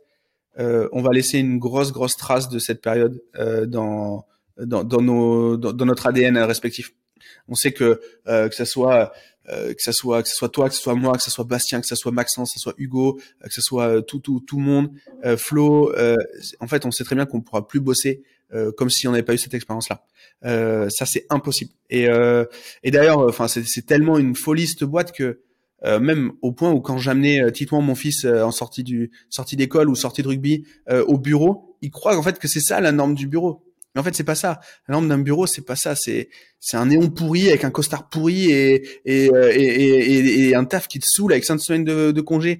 on va laisser une grosse grosse trace de cette période euh, dans, dans dans nos dans, notre ADN respectif. On sait que euh, que ça soit euh, que ça soit que ça soit toi, que ce soit moi, que ce soit Bastien, que ce soit Maxence, que ce soit Hugo, euh, que ce soit euh, tout tout tout le monde, Flo. en fait, on sait très bien qu'on pourra plus bosser comme si on n'avait pas eu cette expérience-là. ça, c'est impossible. Et et d'ailleurs, enfin, c'est tellement une folie cette boîte que même au point où quand j'amenais Titouan, mon fils, en sortie du sortie d'école ou sortie de rugby au bureau, il croit en fait que c'est ça la norme du bureau. Mais en fait, c'est pas ça. La lampe d'un bureau, c'est pas ça. C'est c'est un néon pourri avec un costard pourri et et, euh, et, et, et un taf qui te saoule avec cinq semaines de, de congé.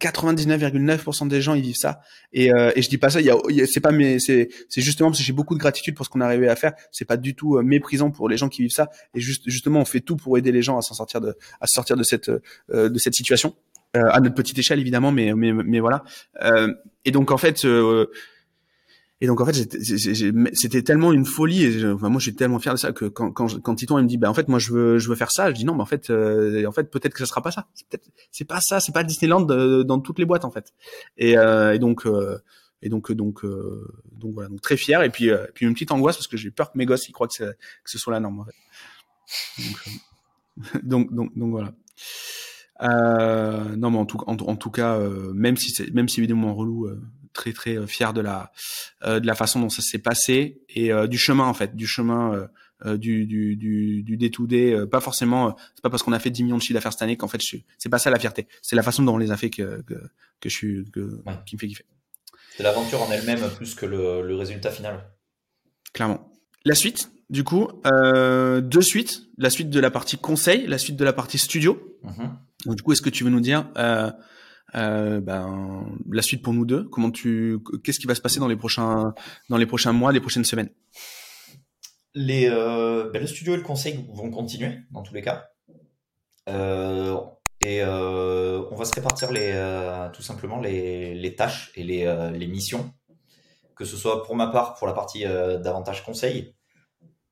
99,9% des gens ils vivent ça. Et, euh, et je dis pas ça il y a, c'est pas mais c'est c'est justement parce que j'ai beaucoup de gratitude pour ce qu'on a arrivé à faire. C'est pas du tout euh, méprisant pour les gens qui vivent ça. Et juste justement on fait tout pour aider les gens à s'en sortir de à sortir de cette euh, de cette situation euh, à notre petite échelle évidemment mais mais mais voilà. Et donc en fait et donc en fait, c'était tellement une folie. Et enfin, moi, je tellement fier de ça que quand quand, quand Titon il me dit, bah en fait, moi, je veux je veux faire ça. Je dis non, mais en fait, euh, en fait, peut-être que ça sera pas ça. C'est pas ça. C'est pas Disneyland dans toutes les boîtes en fait. Et, euh, et donc euh, et donc donc donc voilà, donc très fier. Et puis puis une petite angoisse parce que j'ai peur que mes gosses ils croient que, que ce soit la norme en fait. Donc donc donc, donc voilà. Euh, non, mais en tout, en, en tout cas, euh, même si c'est, même si évidemment relou, euh, très très euh, fier de la euh, de la façon dont ça s'est passé et du chemin en fait, du chemin du du du du day to day. pas forcément, c'est pas parce qu'on a fait 10 millions de chiffres d'affaires cette année qu'en fait, c'est pas ça la fierté. C'est la façon dont on les a fait que que, que je suis que, qui me fait kiffer. C'est l'aventure en elle-même plus que le, le résultat final. Clairement. La suite, du coup, euh, deux suites. La suite de la partie conseil, la suite de la partie studio. Mm-hmm. Donc, du coup, est-ce que tu veux nous dire euh, euh, ben, la suite pour nous deux. Comment tu, qu'est-ce qui va se passer dans les prochains, dans les prochains mois, les prochaines semaines? Euh, ben, le studio et le conseil vont continuer dans tous les cas. Euh, et on va se répartir les, tout simplement les, tâches et les, les missions, que ce soit pour ma part pour la partie davantage conseil,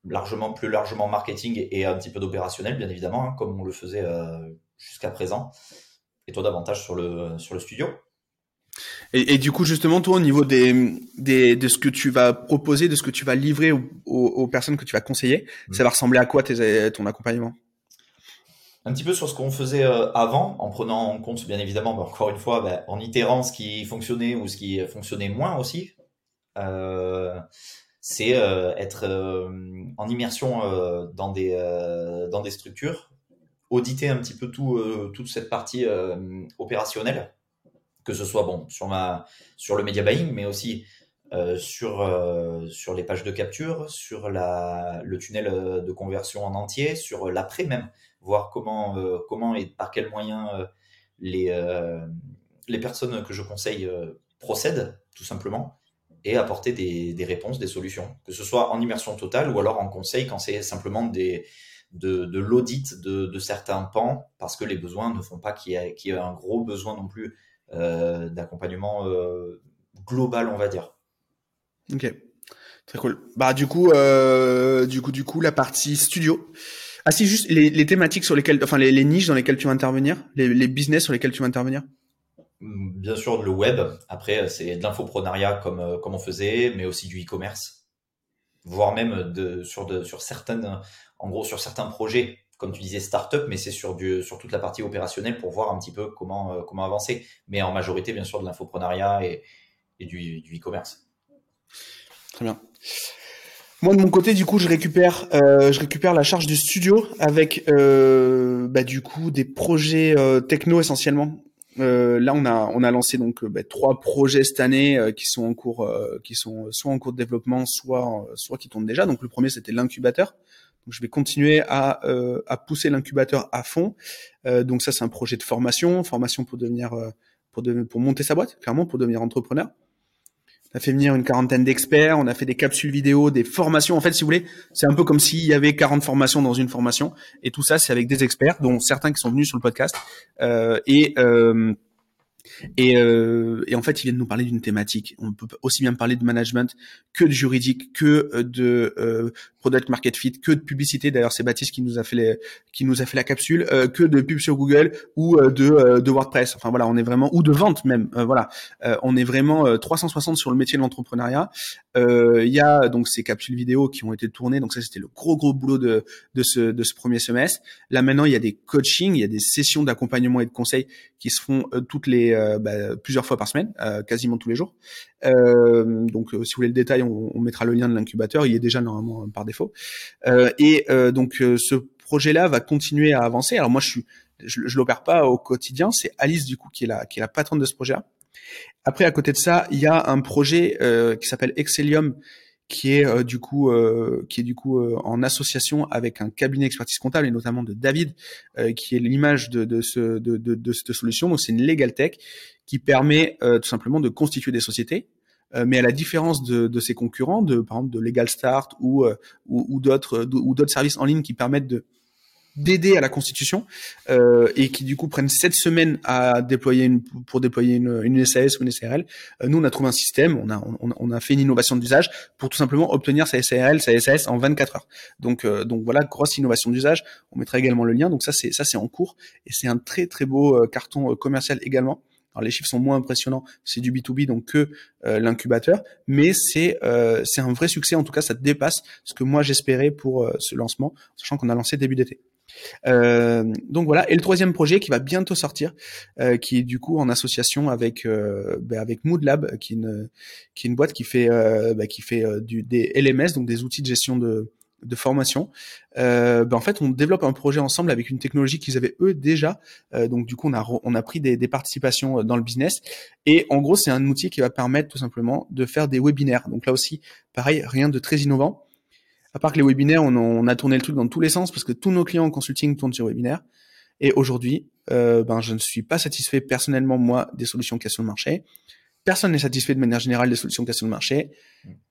largement plus largement marketing et un petit peu d'opérationnel bien évidemment, hein, comme on le faisait jusqu'à présent, et toi davantage sur le, sur le studio. Et, et, du coup, justement, toi, au niveau des, des, de ce que tu vas proposer, de ce que tu vas livrer aux, aux, personnes que tu vas conseiller, mmh. ça va ressembler à quoi tes, ton accompagnement? Un petit peu sur ce qu'on faisait euh, avant, en prenant en compte, bien évidemment, bah, encore une fois, bah, en itérant ce qui fonctionnait ou ce qui fonctionnait moins aussi. Euh, c'est euh, être euh, en immersion dans, des, dans des structures auditer un petit peu euh, toute cette partie euh, opérationnelle, que ce soit bon sur le media buying, mais aussi euh, sur les pages de capture, sur le tunnel de conversion en entier, sur l'après même, voir comment et par quels moyens les personnes que je conseille procèdent tout simplement et apporter des, réponses, des solutions, que ce soit en immersion totale ou alors en conseil quand c'est simplement des, de, de l'audit de, de, certains pans parce que les besoins ne font pas qu'il y, ait, y ait un gros besoin non plus euh, d'accompagnement euh, global, on va dire. Ok, très cool. Bah du coup, euh, du coup, du coup, la partie studio. Ah si, juste les, les thématiques sur lesquelles, enfin les, les, niches dans lesquelles tu vas intervenir, les, les business sur lesquels tu vas intervenir. Bien sûr, le web. Après, c'est de l'infoprenariat comme comme on faisait, mais aussi du e-commerce, voire même de sur de sur certaines en gros sur certains projets, comme tu disais, start-up, mais c'est sur, toute la partie opérationnelle pour voir un petit peu comment, euh, avancer. Mais en majorité, bien sûr, de l'infoprenariat et, du, e-commerce. Très bien. Moi de mon côté, du coup, je récupère, euh, la charge du studio avec, euh, bah, du coup, des projets techno essentiellement. Là, on a, lancé donc bah, trois projets cette année qui sont en cours, qui sont soit en cours de développement, soit, soit qui tournent déjà. Donc le premier, c'était l'incubateur. Je vais continuer à, euh, à pousser l'incubateur à fond. Euh, donc ça, c'est un projet de formation, formation pour devenir, euh, pour, pour monter sa boîte, clairement, pour devenir entrepreneur. On a fait venir une quarantaine d'experts, on a fait des capsules vidéo, des formations. En fait, si vous voulez, c'est un peu comme s'il y avait 40 formations dans une formation. Et tout ça, c'est avec des experts, dont certains qui sont venus sur le podcast. Euh, et euh, et, euh, et, en fait, ils viennent nous parler d'une thématique. On peut aussi bien parler de management que de juridique, que euh, de euh, product market fit, que de publicité. D'ailleurs, c'est Baptiste qui nous a fait les, qui nous a fait la capsule, euh, que de pub sur Google ou euh, de, euh, de WordPress. Enfin voilà, on est vraiment ou de vente même. voilà, on est vraiment 360 sur le métier de l'entrepreneuriat. Il y a donc ces capsules vidéo qui ont été tournées. Donc ça, c'était le gros gros boulot de de ce de ce premier semestre. Là maintenant, il y a des coachings, il y a des sessions d'accompagnement et de conseil qui se font toutes les bah, plusieurs fois par semaine, quasiment tous les jours. donc si vous voulez le détail, on, on mettra le lien de l'incubateur. Il est déjà normalement par Euh, et euh, donc euh, ce projet-là va continuer à avancer. Alors moi, je suis, je, l'opère pas au quotidien. C'est Alice du coup qui est la patronne de ce projet-là. Après, à côté de ça, il y a un projet qui s'appelle Excellium, qui est du coup en association avec un cabinet expertise comptable et notamment de David, qui est l'image de, de, ce, de, de, de cette solution. Donc c'est une legal tech qui permet tout simplement de constituer des sociétés mais à la différence de, de, ses concurrents, de par exemple de Legal Start ou euh, ou, ou d'autres ou d'autres services en ligne qui permettent de d'aider à la constitution euh, et qui du coup prennent sept semaines à déployer une, pour déployer une, une SAS ou une SARL. Euh, nous, on a trouvé un système, on a, on, on a fait une innovation d'usage pour tout simplement obtenir sa SARL, sa SAS en 24 heures. Donc, euh, donc voilà, grosse innovation d'usage. On mettra également le lien. Donc ça, c'est ça, c'est en cours et c'est un très très beau carton commercial également. Alors les chiffres sont moins impressionnants, c'est du B2B donc que euh, l'incubateur, mais c'est euh, c'est un vrai succès. En tout cas, ça dépasse ce que moi j'espérais pour euh, ce lancement, sachant qu'on a lancé début d'été. donc voilà. Et le troisième projet qui va bientôt sortir, qui est du coup en association avec ben, avec Moodlab, qui est une qui est une boîte qui fait ben, qui fait des LMS, donc des outils de gestion de de formation, euh, ben en fait on développe un projet ensemble avec une technologie qu'ils avaient eux déjà. Euh, donc du coup on a on a pris des, des, participations euh, dans le business et en gros c'est un outil qui va permettre tout simplement de faire des webinaires. Donc là aussi pareil rien de très innovant. À part que les webinaires on, on a tourné le truc dans tous les sens parce que tous nos clients en consulting tournent sur webinaire. Et aujourd'hui euh, ben je ne suis pas satisfait personnellement moi des solutions qu'il y a sur le marché personne n'est satisfait de manière générale des solutions qu'il y a sur le marché.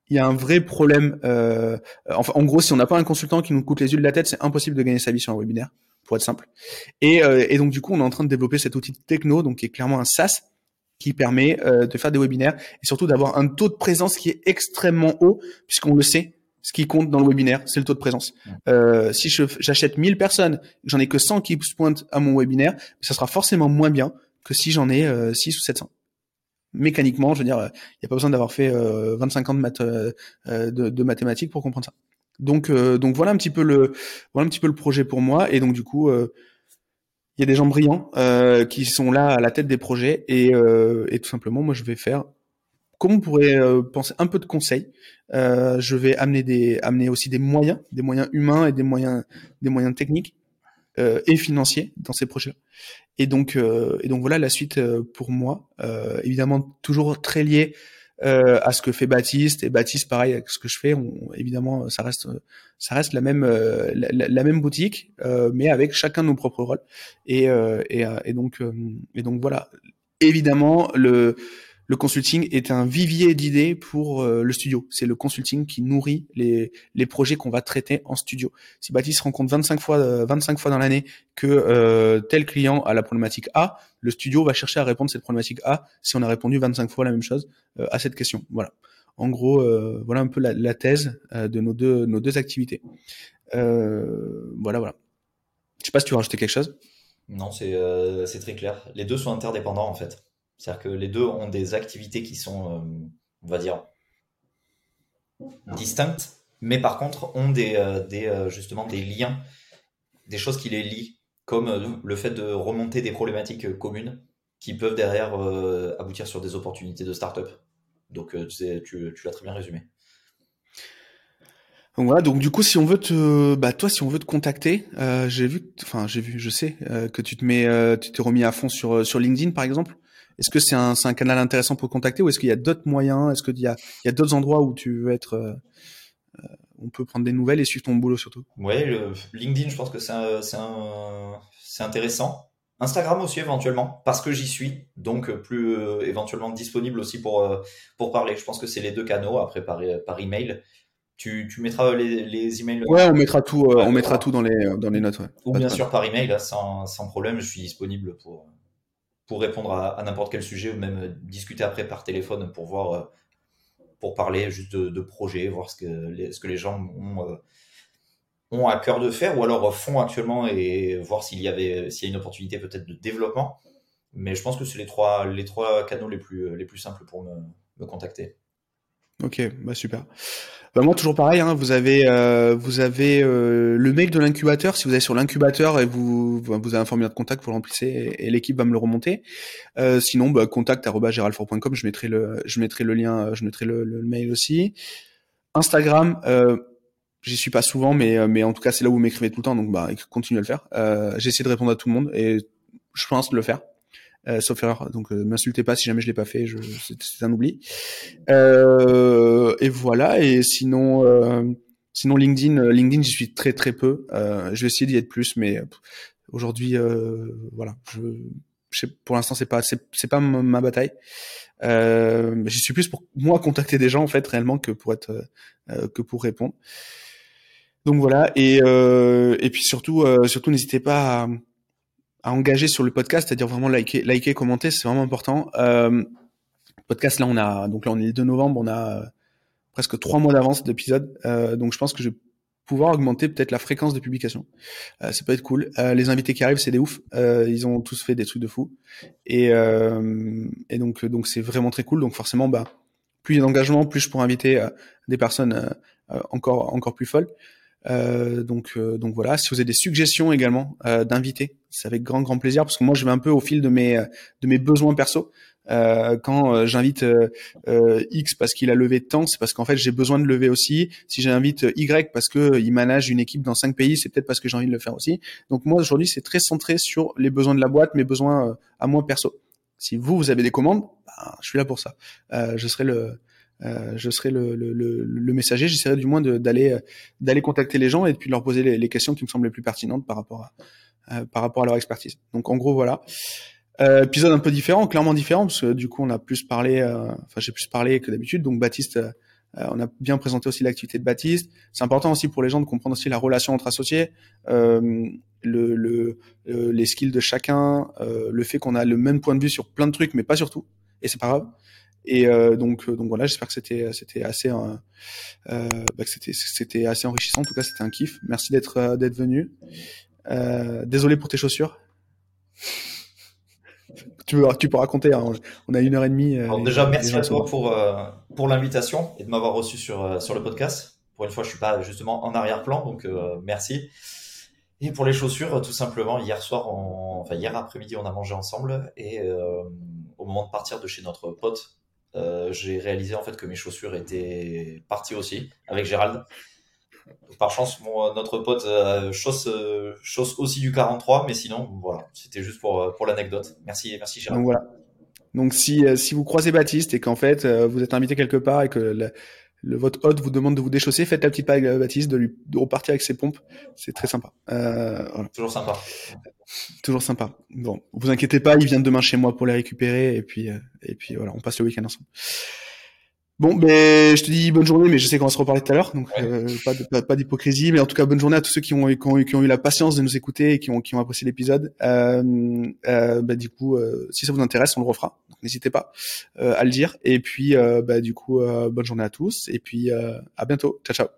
Il y a un vrai problème. Euh, enfin, en gros, si on n'a pas un consultant qui nous coûte les yeux de la tête, c'est impossible de gagner sa vie sur un webinaire, pour être simple. Et, euh, et, donc, du coup, on est en train de développer cet outil techno, donc qui est clairement un SaaS, qui permet euh, de faire des webinaires et surtout d'avoir un taux de présence qui est extrêmement haut, puisqu'on le sait. Ce qui compte dans le webinaire, c'est le taux de présence. Euh, si j'achète 1000 personnes, j'en ai que 100 qui se pointent à mon webinaire, ça sera forcément moins bien que si j'en ai 6 ou 700 mécaniquement, je veux dire, il n'y a pas besoin d'avoir fait 25 euh, ans de, euh, euh, de, de, mathématiques pour comprendre ça. Donc, donc voilà un petit peu le, voilà un petit peu le projet pour moi. Et donc du coup, il y a des gens brillants qui sont là à la tête des projets et, et tout simplement, moi, je vais faire comme on pourrait penser un peu de conseils. je vais amener des, amener aussi des moyens, des moyens humains et des moyens, des moyens techniques euh, et financiers dans ces projets. Et donc, euh, et donc voilà la suite euh, pour moi. évidemment, toujours très lié à ce que fait Baptiste et Baptiste pareil avec ce que je fais. On, évidemment, ça reste, ça reste la même, la, la, même boutique, mais avec chacun nos propres rôles. Et, et, et donc, et donc voilà. Évidemment, le le consulting est un vivier d'idées pour euh, le studio. C'est le consulting qui nourrit les, les projets qu'on va traiter en studio. Si Baptiste rencontre 25 fois, 25 euh, fois dans l'année que euh, tel client a la problématique A, le studio va chercher à répondre à cette problématique A si on a répondu 25 fois la même chose à cette question. Voilà. En gros, voilà un peu la, thèse de nos deux, nos deux activités. voilà, voilà. Je sais pas si tu veux rajouter quelque chose? Non, c'est très clair. Les deux sont interdépendants en fait. C'est-à-dire que les deux ont des activités qui sont, euh, on va dire, distinctes, mais par contre ont des, euh, euh, justement des liens, des choses qui les lient, comme le fait de remonter des problématiques communes qui peuvent derrière aboutir sur des opportunités de start-up. Donc tu, l'as très bien résumé. Voilà, donc du coup, si on veut te, bah toi, si on veut te contacter, j'ai vu, enfin je sais que tu te mets, tu t'es remis à fond sur LinkedIn par exemple. Est-ce que c'est un, un, canal intéressant pour contacter ou est-ce qu'il y a d'autres moyens? Est-ce qu'il y a, d'autres endroits où tu veux être euh, euh, On peut prendre des nouvelles et suivre ton boulot surtout? Ouais, LinkedIn, je pense que c'est intéressant. Instagram aussi éventuellement, parce que j'y suis, donc plus éventuellement disponible aussi pour, pour parler. Je pense que c'est les deux canaux, après par, par email. Tu, tu mettras les, les emails Ouais, on mettra tout, on mettra tout dans les, dans les notes. Ouais. Ou bien sûr par email, là, sans, sans problème, je suis disponible pour, pour répondre à, n'importe quel sujet ou même discuter après par téléphone pour voir, pour parler juste de, de projets, voir ce que les, ce que les gens ont ont à cœur de faire ou alors font actuellement et voir s'il y avait s'il y a une opportunité peut-être de développement. Mais je pense que c'est les trois les trois canaux les plus les plus simples pour me, me contacter. Ok, bah super. Bah moi toujours pareil, hein, vous avez euh, vous avez euh, le mail de l'incubateur. Si vous allez sur l'incubateur et vous vous avez un formulaire de contact, vous le remplissez et, l'équipe va me le remonter. Euh, sinon, bah, contact@geraldfort.com. Je mettrai le je mettrai le lien, je mettrai le, le mail aussi. Instagram, euh, J'y suis pas souvent, mais euh, mais en tout cas c'est là où vous m'écrivez tout le temps, donc bah continuez à le faire. Euh, J'essaie de répondre à tout le monde et je pense le faire, sauf erreur. Donc euh, m'insultez pas si jamais je l'ai pas fait, c'est un oubli. Euh, et voilà. Et sinon euh, sinon LinkedIn, LinkedIn j'y suis très très peu. je vais essayer d'y être plus, mais aujourd'hui voilà, je, je pour l'instant c'est pas c'est pas ma, bataille. Euh, j'y suis plus pour moi contacter des gens en fait réellement que pour être que pour répondre. Donc voilà, et, euh, et puis surtout, euh, surtout n'hésitez pas à, à, engager sur le podcast, c'est-à-dire vraiment liker, liker, commenter, c'est vraiment important. Euh, podcast là, on a donc là on est le 2 novembre, on a presque trois mois d'avance d'épisode, euh, donc je pense que je vais pouvoir augmenter peut-être la fréquence de publication. Euh, ça peut être cool. Euh, les invités qui arrivent, c'est des ouf. Euh, ils ont tous fait des trucs de fou. Et, euh, et donc donc c'est vraiment très cool. Donc forcément, bah plus il y a d'engagement, plus je pourrai inviter des personnes encore encore plus folles. Euh, donc, euh, donc voilà. Si vous avez des suggestions également euh, d'invités, c'est avec grand grand plaisir parce que moi je vais un peu au fil de mes de mes besoins perso. quand j'invite X parce qu'il a levé tant, c'est parce qu'en fait j'ai besoin de lever aussi. Si j'invite Y parce que il manage une équipe dans cinq pays, c'est peut-être parce que j'ai envie de le faire aussi. Donc moi aujourd'hui c'est très centré sur les besoins de la boîte, mes besoins à moi perso. Si vous vous avez des commandes, ben, je suis là pour ça. je serai le euh, je serai le, le, le, le messager. J'essaierai du moins d'aller d'aller contacter les gens et puis leur poser les, les, questions qui me semblent les plus pertinentes par rapport à euh, par rapport à leur expertise. Donc en gros voilà. Euh, épisode un peu différent, clairement différent parce que du coup on a plus parlé, euh, enfin j'ai plus parlé que d'habitude. Donc Baptiste, euh, on a bien présenté aussi l'activité de Baptiste. C'est important aussi pour les gens de comprendre aussi la relation entre associés, le les skills de chacun, le fait qu'on a le même point de vue sur plein de trucs, mais pas sur tout. Et c'est pas grave. Et euh, donc, euh, donc voilà, j'espère que c'était, c'était assez, euh, euh, bah, c'était, c'était assez enrichissant. En tout cas, c'était un kiff. Merci d'être, d'être venu. Désolé pour tes chaussures. [LAUGHS] tu, peux, tu peux raconter. Hein, on a une heure et demie. Alors déjà, merci à toi pour pour l'invitation et de m'avoir reçu sur sur le podcast. Pour une fois, je suis pas justement en arrière-plan, donc merci. Et pour les chaussures, tout simplement, hier soir, on... enfin hier après-midi, on a mangé ensemble et au moment de partir de chez notre pote, euh, j'ai réalisé en fait que mes chaussures étaient parties aussi avec Gérald. Par chance, mon, notre pote euh, chausse, euh, aussi du 43, mais sinon, voilà, c'était juste pour, euh, pour l'anecdote. Merci, merci Gérald. Donc voilà. Donc si, si vous croisez Baptiste et qu'en fait vous êtes invité quelque part et que le, votre hôte vous demande de vous déchausser, faites la petite paille à Baptiste de lui de repartir avec ses pompes. C'est très sympa. Voilà. Toujours sympa. Toujours sympa. Bon, vous inquiétez pas, il vient demain chez moi pour les récupérer et puis euh, et puis voilà, on passe le week-end ensemble. Bon, ben je te dis bonne journée, mais je sais qu'on va se reparler tout à l'heure, donc euh, pas, pas, d'hypocrisie, mais en tout cas bonne journée à tous ceux qui ont, qui ont, qui ont eu la patience de nous écouter et qui ont, qui ont apprécié l'épisode. Euh, euh, bah, du coup, euh, si ça vous intéresse, on le refera, n'hésitez pas à le dire. Et puis, bah, du coup, bonne journée à tous et puis à bientôt. Ciao, ciao.